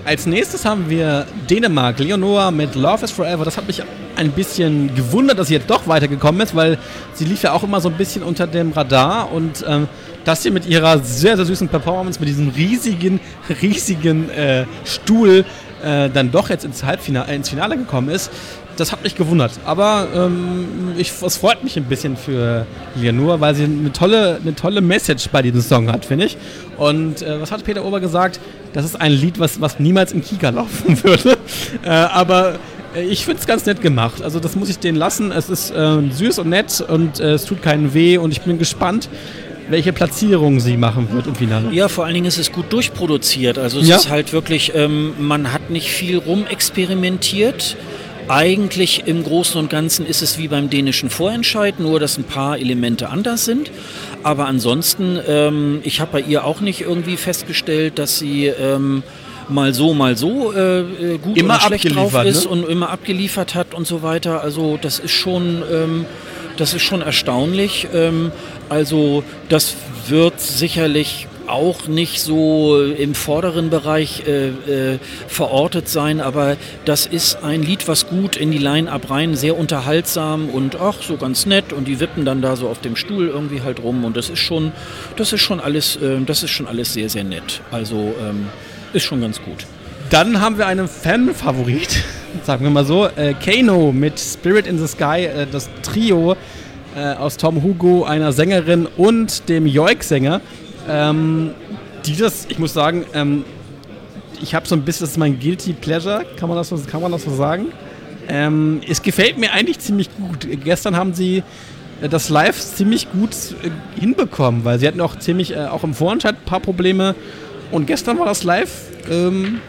als nächstes haben wir Dänemark, Leonora mit Love is Forever. Das hat mich ein bisschen gewundert, dass sie jetzt doch weitergekommen ist, weil sie lief ja auch immer so ein bisschen unter dem Radar und ähm, dass sie mit ihrer sehr, sehr süßen Performance, mit diesem riesigen, riesigen äh, Stuhl äh, dann doch jetzt ins Halbfinale, äh, ins Finale gekommen ist, das hat mich gewundert. Aber ähm, ich, es freut mich ein bisschen für Leonor, weil sie eine tolle, eine tolle Message bei diesem Song hat, finde ich. Und äh, was hat Peter Ober gesagt? Das ist ein Lied, was, was niemals im Kika laufen würde. äh, aber ich finde es ganz nett gemacht. Also das muss ich denen lassen. Es ist äh, süß und nett und äh, es tut keinen weh und ich bin gespannt, welche Platzierung sie machen wird im Finale. Ja, vor allen Dingen ist es gut durchproduziert. Also es ja. ist halt wirklich, ähm, man hat nicht viel rumexperimentiert. Eigentlich im Großen und Ganzen ist es wie beim dänischen Vorentscheid, nur dass ein paar Elemente anders sind. Aber ansonsten, ähm, ich habe bei ihr auch nicht irgendwie festgestellt, dass sie ähm, mal so, mal so äh, äh gut immer oder schlecht drauf ist ne? und immer abgeliefert hat und so weiter. Also das ist schon, ähm, das ist schon erstaunlich. Ähm, also das wird sicherlich auch nicht so im vorderen Bereich äh, äh, verortet sein, aber das ist ein Lied, was gut in die Line-Up rein, sehr unterhaltsam und ach, so ganz nett und die wippen dann da so auf dem Stuhl irgendwie halt rum und das ist schon, das ist schon alles, äh, das ist schon alles sehr, sehr nett. Also ähm, ist schon ganz gut. Dann haben wir einen Fan-Favorit, sagen wir mal so, äh, Kano mit Spirit in the Sky, äh, das Trio äh, aus Tom Hugo, einer Sängerin und dem Joik-Sänger. Ähm, dieses, ich muss sagen, ähm, ich habe so ein bisschen, das ist mein Guilty Pleasure, kann man das so, kann man das so sagen? Ähm, es gefällt mir eigentlich ziemlich gut. Gestern haben sie äh, das Live ziemlich gut äh, hinbekommen, weil sie hatten auch ziemlich, äh, auch im Vorentscheid ein paar Probleme. Und gestern war das Live ähm,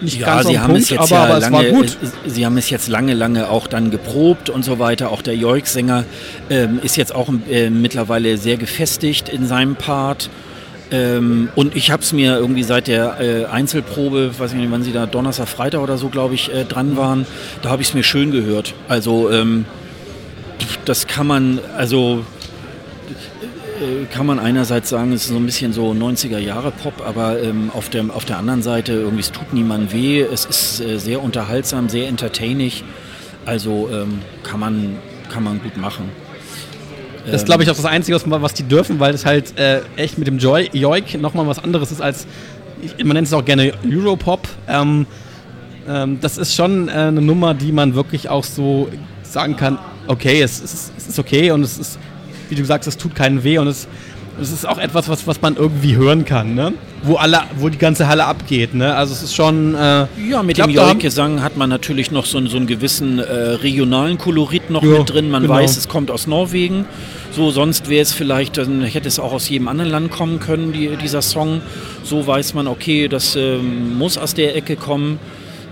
nicht ja, ganz sie haben Punkt, es jetzt aber, ja aber lange, es war gut. Sie haben es jetzt lange, lange auch dann geprobt und so weiter. Auch der Joik-Sänger ähm, ist jetzt auch äh, mittlerweile sehr gefestigt in seinem Part. Ähm, und ich habe es mir irgendwie seit der äh, Einzelprobe, weiß ich nicht, wann sie da Donnerstag, Freitag oder so, glaube ich, äh, dran waren, da habe ich es mir schön gehört. Also ähm, das kann man, also äh, kann man einerseits sagen, es ist so ein bisschen so 90er Jahre Pop, aber ähm, auf, der, auf der anderen Seite irgendwie es tut niemand weh. Es ist äh, sehr unterhaltsam, sehr entertaining. Also ähm, kann, man, kann man gut machen. Das ist, glaube ich, auch das Einzige, was die dürfen, weil es halt äh, echt mit dem Joy, Joik nochmal was anderes ist als, man nennt es auch gerne Europop. Ähm, ähm, das ist schon äh, eine Nummer, die man wirklich auch so sagen kann, okay, es, es, es ist okay und es ist, wie du sagst, es tut keinen weh und es, es ist auch etwas, was, was man irgendwie hören kann, ne? Wo alle, wo die ganze Halle abgeht, ne? Also es ist schon. Äh, ja, mit dem Joik-Gesang hat man natürlich noch so, so einen gewissen äh, regionalen Kolorit noch ja, mit drin. Man genau. weiß, es kommt aus Norwegen. So, sonst wäre es vielleicht, dann hätte es auch aus jedem anderen Land kommen können, die, dieser Song. So weiß man, okay, das äh, muss aus der Ecke kommen.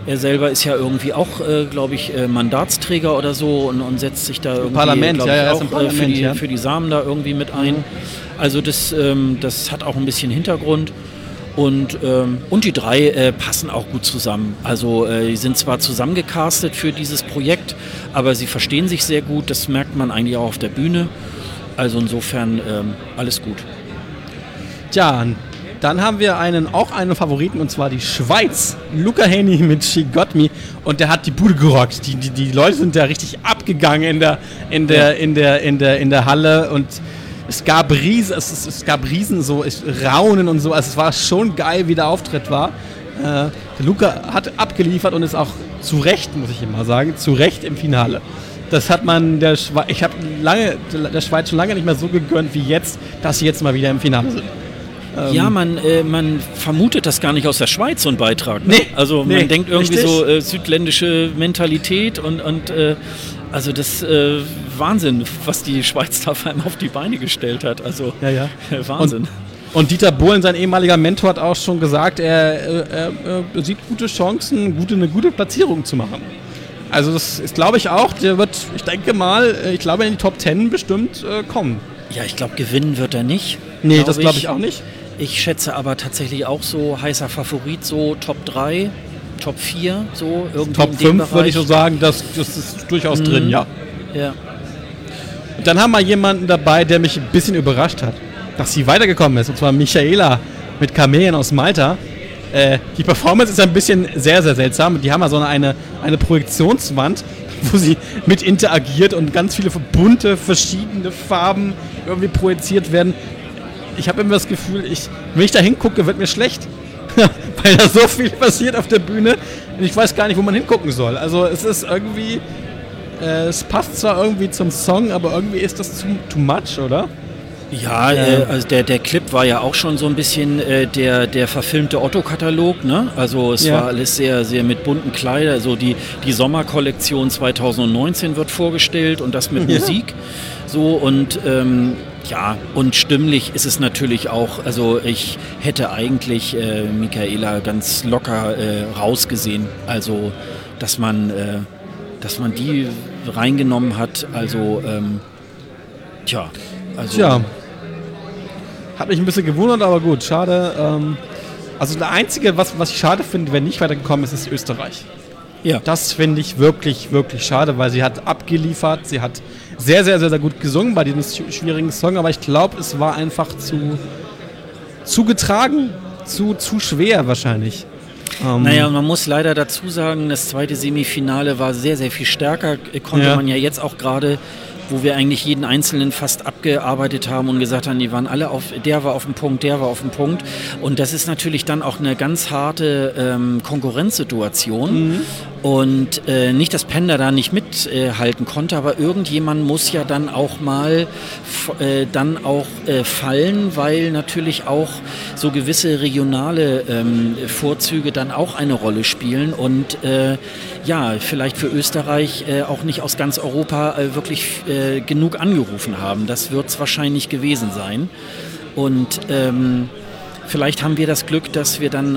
Er selber ist ja irgendwie auch, äh, glaube ich, äh, Mandatsträger oder so und, und, setzt sich da irgendwie Parlament, ja, ja, auch, Parlament, für, die, ja. für die Samen da irgendwie mit ein. Also das, ähm, das hat auch ein bisschen Hintergrund. Und, ähm, und die drei äh, passen auch gut zusammen. Also äh, die sind zwar zusammengecastet für dieses Projekt, aber sie verstehen sich sehr gut. Das merkt man eigentlich auch auf der Bühne. Also insofern ähm, alles gut. Tja, dann haben wir einen, auch einen Favoriten und zwar die Schweiz. Luca Haney mit She Got Me und der hat die Bude gerockt. Die, die, die Leute sind da richtig abgegangen in der, in der, in der, in der, in der Halle und es gab Riesen, es, es, gab Riesen so Raunen und so. Also es war schon geil, wie der Auftritt war. Äh, der Luca hat abgeliefert und ist auch zu Recht, muss ich immer sagen, zu Recht im Finale. Das hat man der Schweiz, ich habe lange der Schweiz schon lange nicht mehr so gegönnt wie jetzt, dass sie jetzt mal wieder im Finale sind. Ähm ja, man, äh, man vermutet das gar nicht aus der Schweiz, so ein Beitrag. Ne? Nee, also nee, man denkt irgendwie richtig. so äh, südländische Mentalität und, und äh, also das äh, Wahnsinn, was die Schweiz da vor allem auf die Beine gestellt hat. Also ja, ja. Wahnsinn. Und, und, Dieter Bohlen, sein ehemaliger Mentor, hat auch schon gesagt, er, äh, er, er sieht gute Chancen, gute, eine gute Platzierung zu machen. Also das ist, glaube ich, auch, der wird, ich denke mal, äh, ich glaube, in die Top Ten bestimmt äh, kommen. Ja, ich glaube, gewinnen wird er nicht. Nee, glaub das glaube ich auch nicht. Ich schätze aber tatsächlich auch so heißer Favorit, so Top 3, Top 4, so irgendwie Top 5 würde ich so sagen, das, das ist durchaus mhm. drin, ja. Ja. Und dann haben wir jemanden dabei, der mich ein bisschen überrascht hat, dass sie weitergekommen ist, und zwar Michaela mit Kamelen aus Malta. Äh, die Performance ist ein bisschen sehr, sehr seltsam. Die haben ja so eine, eine Projektionswand, wo sie mit interagiert und ganz viele bunte, verschiedene Farben irgendwie projiziert werden. Ich habe immer das Gefühl, ich, wenn ich da hingucke, wird mir schlecht. Weil da so viel passiert auf der Bühne und ich weiß gar nicht, wo man hingucken soll. Also es ist irgendwie, äh, es passt zwar irgendwie zum Song, aber irgendwie ist das too, too much, oder? Ja, äh, also der, der Clip war ja auch schon so ein bisschen äh, der, der verfilmte Otto-Katalog. Ne? Also es ja. war alles sehr, sehr mit bunten Kleidern. Also die, die Sommerkollektion 2019 wird vorgestellt und das mit ja. Musik. So und ähm, ja, und stimmlich ist es natürlich auch, also ich hätte eigentlich äh, Michaela ganz locker äh, rausgesehen. Also dass man, äh, dass man die reingenommen hat, also ähm, tja. Also, Tja, hat mich ein bisschen gewundert, aber gut, schade. Ähm, Also das Einzige, was, was ich schade finde, wenn nicht weitergekommen ist, ist Österreich. Ja. Das finde ich wirklich, wirklich schade, weil sie hat abgeliefert, sie hat sehr, sehr, sehr, sehr gut gesungen bei diesem schwierigen Song, aber ich glaube, es war einfach zu, zu getragen, zu, zu schwer wahrscheinlich. Ähm naja, man muss leider dazu sagen, das zweite Semifinale war sehr, sehr viel stärker. Konnte ja. man ja jetzt auch gerade wo wir eigentlich jeden Einzelnen fast abgearbeitet haben und gesagt haben, die waren alle auf, der war auf dem Punkt, der war auf dem Punkt. Und das ist natürlich dann auch eine ganz harte ähm, Konkurrenzsituation. Mhm. Und äh, nicht, dass Panda da nicht mithalten äh, konnte, aber irgendjemand muss ja dann auch mal äh, dann auch äh, fallen, weil natürlich auch so gewisse regionale ähm, Vorzüge dann auch eine Rolle spielen und äh, ja, vielleicht für Österreich äh, auch nicht aus ganz Europa wirklich genug angerufen haben. Das wird es wahrscheinlich gewesen sein. Und ähm, vielleicht haben wir das Glück, dass wir dann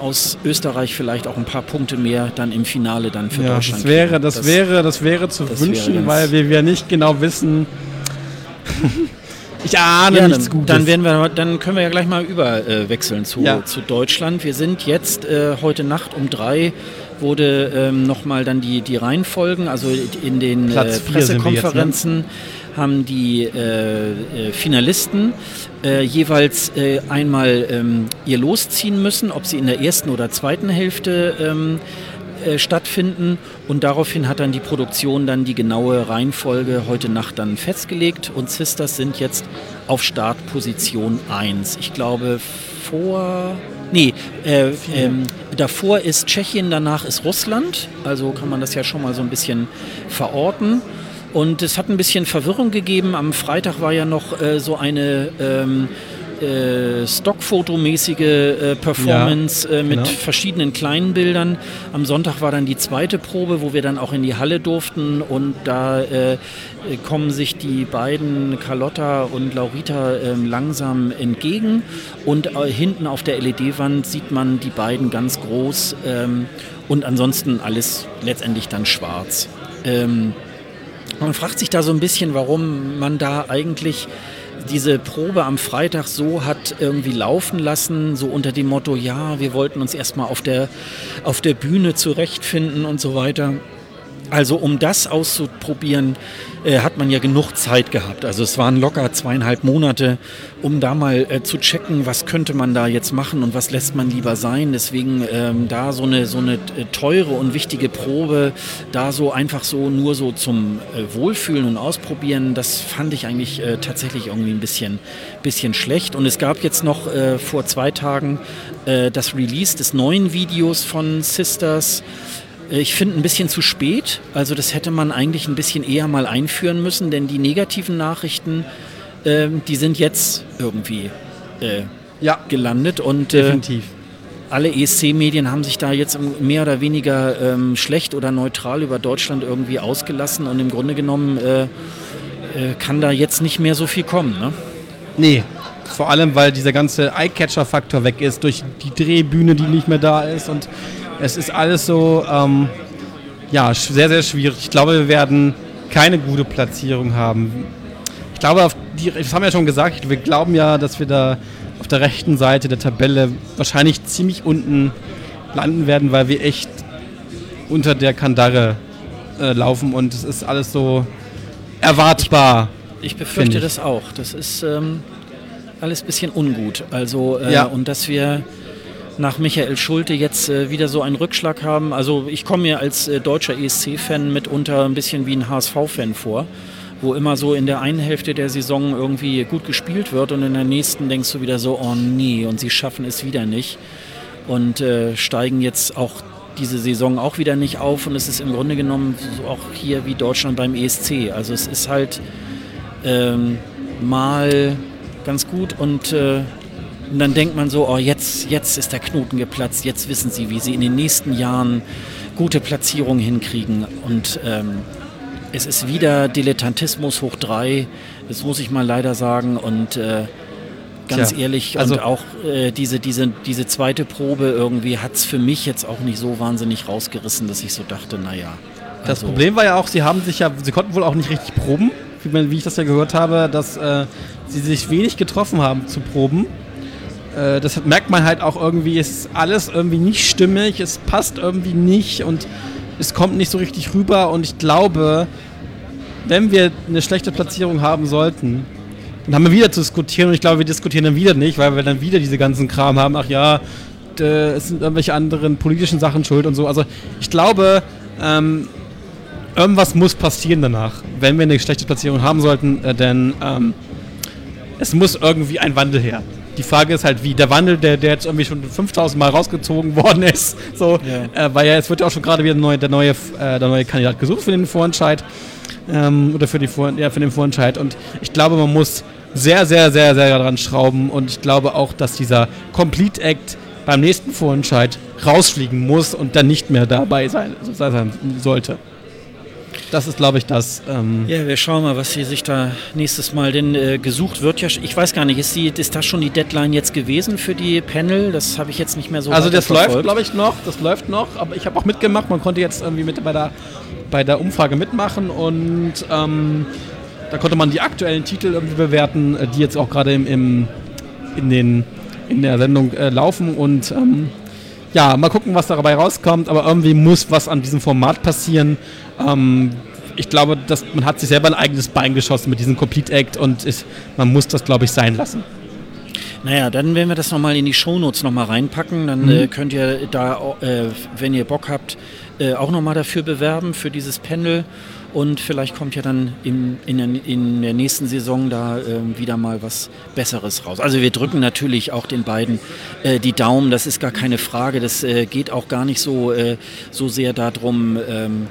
aus Österreich vielleicht auch ein paar Punkte mehr dann im Finale dann für ja, Deutschland. Das wäre, das, das, wäre, das wäre zu das wünschen, wäre weil wir, wir nicht genau wissen. ich ahne ja, nichts Gutes. Dann, werden wir, dann können wir ja gleich mal überwechseln zu, ja. zu Deutschland. Wir sind jetzt äh, heute Nacht um drei wurde ähm, nochmal dann die, die Reihenfolgen, also in den äh, Pressekonferenzen jetzt, ne? Haben die äh, äh Finalisten äh, jeweils äh, einmal ähm, ihr losziehen müssen, ob sie in der ersten oder zweiten Hälfte ähm, äh, stattfinden und daraufhin hat dann die Produktion dann die genaue Reihenfolge heute Nacht dann festgelegt und Sisters sind jetzt auf Startposition 1. Ich glaube vor Nee, äh, ähm, davor ist Tschechien, danach ist Russland. Also kann man das ja schon mal so ein bisschen verorten. Und es hat ein bisschen Verwirrung gegeben. Am Freitag war ja noch äh, so eine ähm, äh, Stockfotomäßige äh, Performance ja, äh, mit genau. verschiedenen kleinen Bildern. Am Sonntag war dann die zweite Probe, wo wir dann auch in die Halle durften und da äh, kommen sich die beiden Carlotta und Laurita ähm, langsam entgegen und äh, hinten auf der LED-Wand sieht man die beiden ganz groß ähm, und ansonsten alles letztendlich dann schwarz. Ähm, man fragt sich da so ein bisschen, warum man da eigentlich diese Probe am Freitag so hat irgendwie laufen lassen, so unter dem Motto, ja, wir wollten uns erstmal auf der, auf der Bühne zurechtfinden und so weiter. Also um das auszuprobieren, äh, hat man ja genug Zeit gehabt. Also es waren locker zweieinhalb Monate, um da mal äh, zu checken, was könnte man da jetzt machen und was lässt man lieber sein. Deswegen ähm, da so eine, so eine äh, teure und wichtige Probe, da so einfach so nur so zum äh, Wohlfühlen und Ausprobieren, das fand ich eigentlich äh, tatsächlich irgendwie ein bisschen, bisschen schlecht. Und es gab jetzt noch äh, vor zwei Tagen das Release des neuen Videos von Sisters. Ich finde ein bisschen zu spät. Also das hätte man eigentlich ein bisschen eher mal einführen müssen, denn die negativen Nachrichten, äh, die sind jetzt irgendwie äh, ja, gelandet und äh, definitiv. alle ESC-Medien haben sich da jetzt mehr oder weniger ähm, schlecht oder neutral über Deutschland irgendwie ausgelassen und im Grunde genommen äh, äh, kann da jetzt nicht mehr so viel kommen. Ne? Nee, vor allem, weil dieser ganze Eye-Catcher-Faktor weg ist durch die Drehbühne, die nicht mehr da ist und es ist alles so, ähm, ja, sehr, sehr schwierig. Ich glaube, wir werden keine gute Platzierung haben. Ich glaube, die, das haben wir ja schon gesagt, wir glauben ja, dass wir da auf der rechten Seite der Tabelle wahrscheinlich ziemlich unten landen werden, weil wir echt unter der Kandare äh, laufen und es ist alles so erwartbar. Ich, ich befürchte ich. das auch. Das ist ähm, alles ein bisschen ungut. Also, äh, ja. und dass wir nach Michael Schulte jetzt äh, wieder so einen Rückschlag haben. Also ich komme mir als äh, deutscher ESC-Fan mitunter ein bisschen wie ein HSV-Fan vor, wo immer so in der einen Hälfte der Saison irgendwie gut gespielt wird und in der nächsten denkst du wieder so, oh nee, und sie schaffen es wieder nicht und äh, steigen jetzt auch diese Saison auch wieder nicht auf und es ist im Grunde genommen so auch hier wie Deutschland beim ESC. Also es ist halt ähm, mal ganz gut und äh, und dann denkt man so, oh, jetzt, jetzt ist der Knoten geplatzt, jetzt wissen sie, wie sie in den nächsten Jahren gute Platzierungen hinkriegen. Und ähm, es ist wieder Dilettantismus hoch drei, das muss ich mal leider sagen. Und äh, ganz Tja, ehrlich, also und auch äh, diese, diese, diese zweite Probe irgendwie hat es für mich jetzt auch nicht so wahnsinnig rausgerissen, dass ich so dachte, naja. Also das Problem war ja auch, sie haben sich ja, sie konnten wohl auch nicht richtig proben, wie, wie ich das ja gehört habe, dass äh, sie sich wenig getroffen haben zu proben äh, das merkt man halt auch irgendwie, ist alles irgendwie nicht stimmig, es passt irgendwie nicht und es kommt nicht so richtig rüber und ich glaube, wenn wir eine schlechte Platzierung haben sollten, dann haben wir wieder zu diskutieren und ich glaube, wir diskutieren dann wieder nicht, weil wir dann wieder diese ganzen Kram haben, ach ja, es sind irgendwelche anderen politischen Sachen schuld und so. Also ich glaube, ähm, irgendwas muss passieren danach, wenn wir eine schlechte Platzierung haben sollten, äh, denn ähm, es muss irgendwie ein Wandel her. Die Frage ist halt, wie der Wandel, der, der jetzt irgendwie schon 5000 Mal rausgezogen worden ist, so, ja. äh, weil ja, es wird ja auch schon gerade wieder neue, der, neue, äh, der neue Kandidat gesucht für den Vorentscheid ähm, oder für, die Vor ja, für den Vorentscheid und ich glaube, man muss sehr, sehr, sehr, sehr daran schrauben und ich glaube auch, dass dieser Complete Act beim nächsten Vorentscheid rausfliegen muss und dann nicht mehr dabei sein, sein sollte. Das ist, glaube ich, das. Ähm ja, wir schauen mal, was hier sich da nächstes Mal denn äh, gesucht wird. Ja, ich weiß gar nicht, ist, die, ist das schon die Deadline jetzt gewesen für die Panel? Das habe ich jetzt nicht mehr so. Also das läuft, glaube ich, noch. Das läuft noch. Aber ich habe auch mitgemacht. Man konnte jetzt irgendwie mit bei der, bei der Umfrage mitmachen und ähm, da konnte man die aktuellen Titel irgendwie bewerten, äh, die jetzt auch gerade im, im, in, den, in der Sendung äh, laufen und ähm, ja, mal gucken, was dabei rauskommt, aber irgendwie muss was an diesem Format passieren. Ähm, ich glaube, dass man hat sich selber ein eigenes Bein geschossen mit diesem Complete Act und ist, man muss das, glaube ich, sein lassen. Naja, dann werden wir das nochmal in die Shownotes nochmal reinpacken. Dann mhm. äh, könnt ihr da, äh, wenn ihr Bock habt, äh, auch nochmal dafür bewerben, für dieses Panel. Und vielleicht kommt ja dann in, in, der, in der nächsten Saison da äh, wieder mal was Besseres raus. Also wir drücken natürlich auch den beiden äh, die Daumen, das ist gar keine Frage. Das äh, geht auch gar nicht so, äh, so sehr darum, ähm,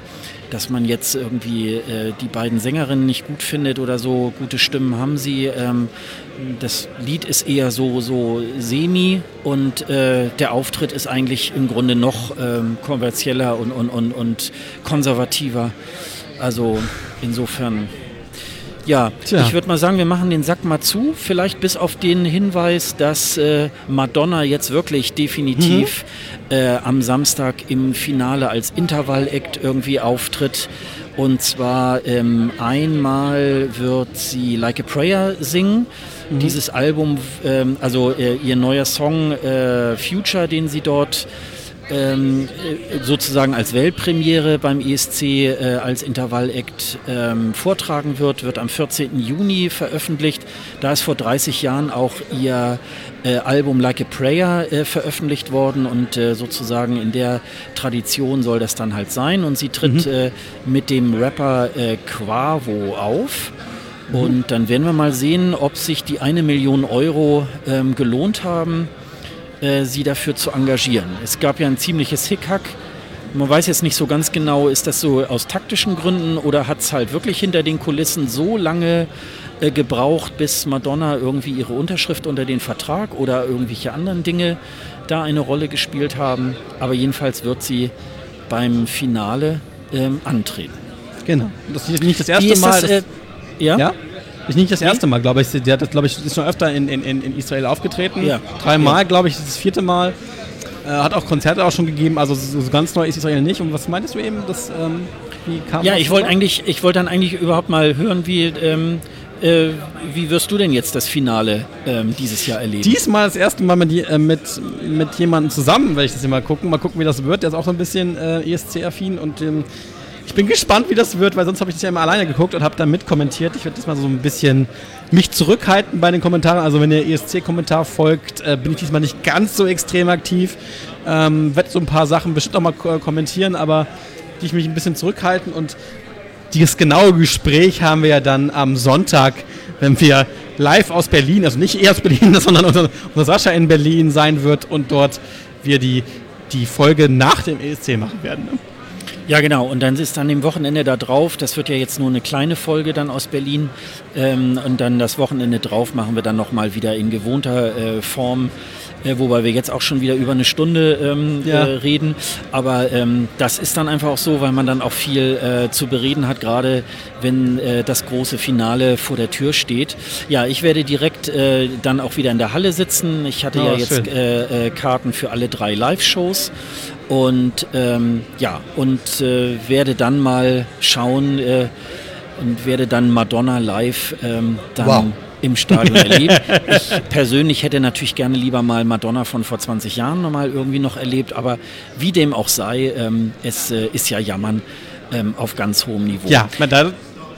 dass man jetzt irgendwie äh, die beiden Sängerinnen nicht gut findet oder so. Gute Stimmen haben sie. Ähm, das Lied ist eher so, so semi und äh, der Auftritt ist eigentlich im Grunde noch ähm, kommerzieller und, und, und, und konservativer. Also insofern, ja, Tja. ich würde mal sagen, wir machen den Sack mal zu. Vielleicht bis auf den Hinweis, dass äh, Madonna jetzt wirklich definitiv mhm. äh, am Samstag im Finale als Intervall-Act irgendwie auftritt. Und zwar ähm, einmal wird sie Like a Prayer singen. Mhm. Dieses Album, ähm, also äh, ihr neuer Song äh, Future, den sie dort ähm, äh, sozusagen als Weltpremiere beim ESC äh, als Intervall-Act ähm, vortragen wird, wird am 14. Juni veröffentlicht. Da ist vor 30 Jahren auch ihr äh, Album Like a Prayer äh, veröffentlicht worden und äh, sozusagen in der Tradition soll das dann halt sein. Und sie tritt mhm. Äh, mit dem Rapper Quavo auf. Mhm. Und dann werden wir mal sehen, ob sich die eine Million Euro ähm, gelohnt haben äh, sie dafür zu engagieren. Es gab ja ein ziemliches Hickhack. Man weiß jetzt nicht so ganz genau, ist das so aus taktischen Gründen oder hat es halt wirklich hinter den Kulissen so lange äh, gebraucht, bis Madonna irgendwie ihre Unterschrift unter den Vertrag oder irgendwelche anderen Dinge da eine Rolle gespielt haben. Aber jedenfalls wird sie beim Finale ähm, antreten. Genau. Das ist nicht das erste Mal. Das, äh, ja? ja? Ist nicht das erste Mal, glaube ich. Der hat, glaube ich, ist schon öfter in, in, in Israel aufgetreten. Ja. Dreimal, ja. glaube ich, das ist das vierte Mal. Äh, hat auch Konzerte auch schon gegeben, also so, so, ganz neu ist Israel nicht. Und was meintest du eben? Das, ähm, wie kam ja, ich wollte eigentlich, ich wollte dann eigentlich überhaupt mal hören, wie, ähm, äh, wie wirst du denn jetzt das Finale ähm, dieses Jahr erleben? Diesmal das erste Mal mit, äh, mit, mit jemandem zusammen, werde ich das hier mal gucken. Mal gucken, wie das wird. Der ist auch so ein bisschen äh, ESC-affin und ähm, ich bin gespannt, wie das wird, weil sonst habe ich das ja immer alleine geguckt und habe dann mitkommentiert. Ich werde das mal so ein bisschen mich zurückhalten bei den Kommentaren. Also wenn der ESC-Kommentar folgt, äh, bin ich diesmal nicht ganz so extrem aktiv. Ähm, werde so ein paar Sachen bestimmt auch mal kommentieren, aber die ich mich ein bisschen zurückhalten und dieses genaue Gespräch haben wir ja dann am Sonntag, wenn wir live aus Berlin, also nicht eher aus Berlin, sondern unser, unser Sascha in Berlin sein wird und dort wir die, die Folge nach dem ESC machen werden. Ne? Ja, genau. Und dann ist dann im Wochenende da drauf, das wird ja jetzt nur eine kleine Folge dann aus Berlin. Ähm, und dann das Wochenende drauf machen wir dann nochmal wieder in gewohnter äh, Form. Äh, wobei wir jetzt auch schon wieder über eine Stunde ähm, ja. äh, reden. Aber ähm, das ist dann einfach auch so, weil man dann auch viel äh, zu bereden hat, gerade wenn äh, das große Finale vor der Tür steht. Ja, ich werde direkt äh, dann auch wieder in der Halle sitzen. Ich hatte oh, ja jetzt Karten für alle drei Live-Shows. Und ähm, ja, und äh, werde dann mal schauen äh, und werde dann Madonna live ähm, dann wow. im Stadion erlebt. Ich persönlich hätte natürlich gerne lieber mal Madonna von vor 20 Jahren nochmal irgendwie noch erlebt, aber wie dem auch sei, ähm, es äh, ist ja Jammern ähm, auf ganz hohem Niveau. Ja, da,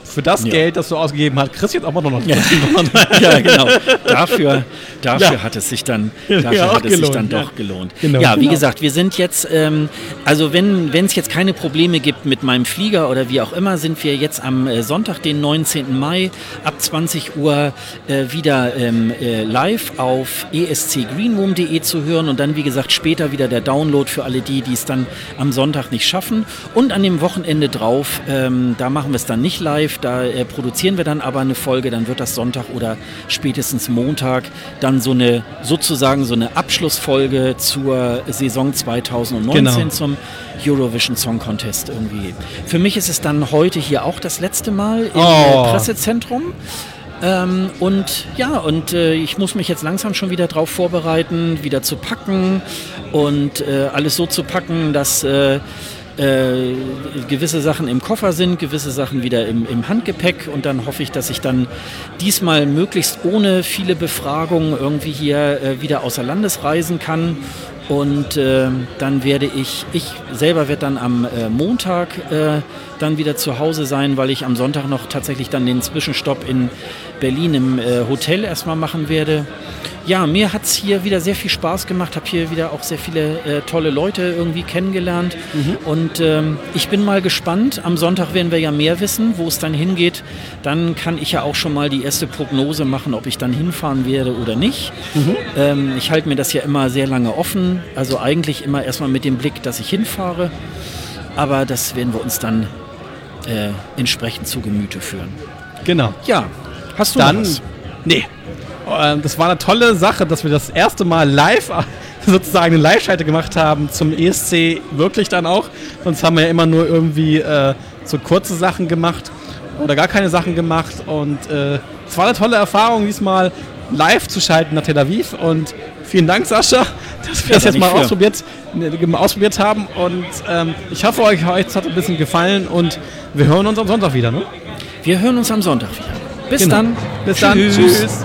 für das ja. Geld, das du ausgegeben hast, kriegst du jetzt auch noch ja. ja, genau. Dafür, dafür ja. hat es sich dann, dafür hat es gelohnt, sich dann doch gelohnt. Genau. Ja, wie genau. gesagt, wir sind jetzt, ähm, also wenn es jetzt keine Probleme gibt mit meinem Flieger oder wie auch immer, sind wir jetzt am äh, Sonntag, den 19. Mai ab 20 Uhr äh, wieder ähm, äh, live auf escgreenroom.de zu hören und dann, wie gesagt, später wieder der Download für alle die, die es dann am Sonntag nicht schaffen. Und an dem Wochenende drauf, ähm, da machen wir es dann nicht live, da äh, produzieren wir dann aber eine Folge, dann wird das Sonntag oder spätestens Montag dann so eine sozusagen so eine Abschlussfolge zur Saison 2019 genau. zum Eurovision Song Contest irgendwie. Für mich ist es dann heute hier auch das letzte Mal im oh. Pressezentrum. Ähm, und ja, und äh, ich muss mich jetzt langsam schon wieder darauf vorbereiten, wieder zu packen und äh, alles so zu packen, dass äh, äh, gewisse Sachen im Koffer sind, gewisse Sachen wieder im, im, Handgepäck und dann hoffe ich, dass ich dann diesmal möglichst ohne viele Befragungen irgendwie hier äh, wieder außer Landes reisen kann. Und äh, dann werde ich, ich selber werde dann am äh, Montag äh, dann wieder zu Hause sein, weil ich am Sonntag noch tatsächlich dann den Zwischenstopp in Berlin im äh, Hotel erstmal machen werde ja, mir hat es hier wieder sehr viel Spaß gemacht, habe hier wieder auch sehr viele äh, tolle Leute irgendwie kennengelernt. Mhm. Und ähm, ich bin mal gespannt. Am Sonntag werden wir ja mehr wissen, wo es dann hingeht. Dann kann ich ja auch schon mal die erste Prognose machen, ob ich dann hinfahren werde oder nicht. Mhm. Ähm, ich halte mir das ja immer sehr lange offen. Also eigentlich immer erstmal mit dem Blick, dass ich hinfahre. Aber das werden wir uns dann äh, entsprechend zu Gemüte führen. Genau. Ja, hast du dann, was? Nee, ähm, das war eine tolle Sache, dass wir das erste Mal live sozusagen eine Live-Schalte gemacht haben zum ESC wirklich dann auch. Sonst haben wir ja immer nur irgendwie äh, so kurze Sachen gemacht oder gar keine Sachen gemacht. Und äh, es war eine tolle Erfahrung, diesmal live zu schalten nach Tel Aviv. Und vielen Dank, Sascha, dass wir das jetzt mal ausprobiert, äh, ausprobiert haben. Und ähm, ich hoffe, euch, euch hat ein bisschen gefallen und wir hören uns am Sonntag wieder. Ne? Wir hören uns am Sonntag wieder. Bis genau. dann. Bis Tschüss. dann. Tschüss.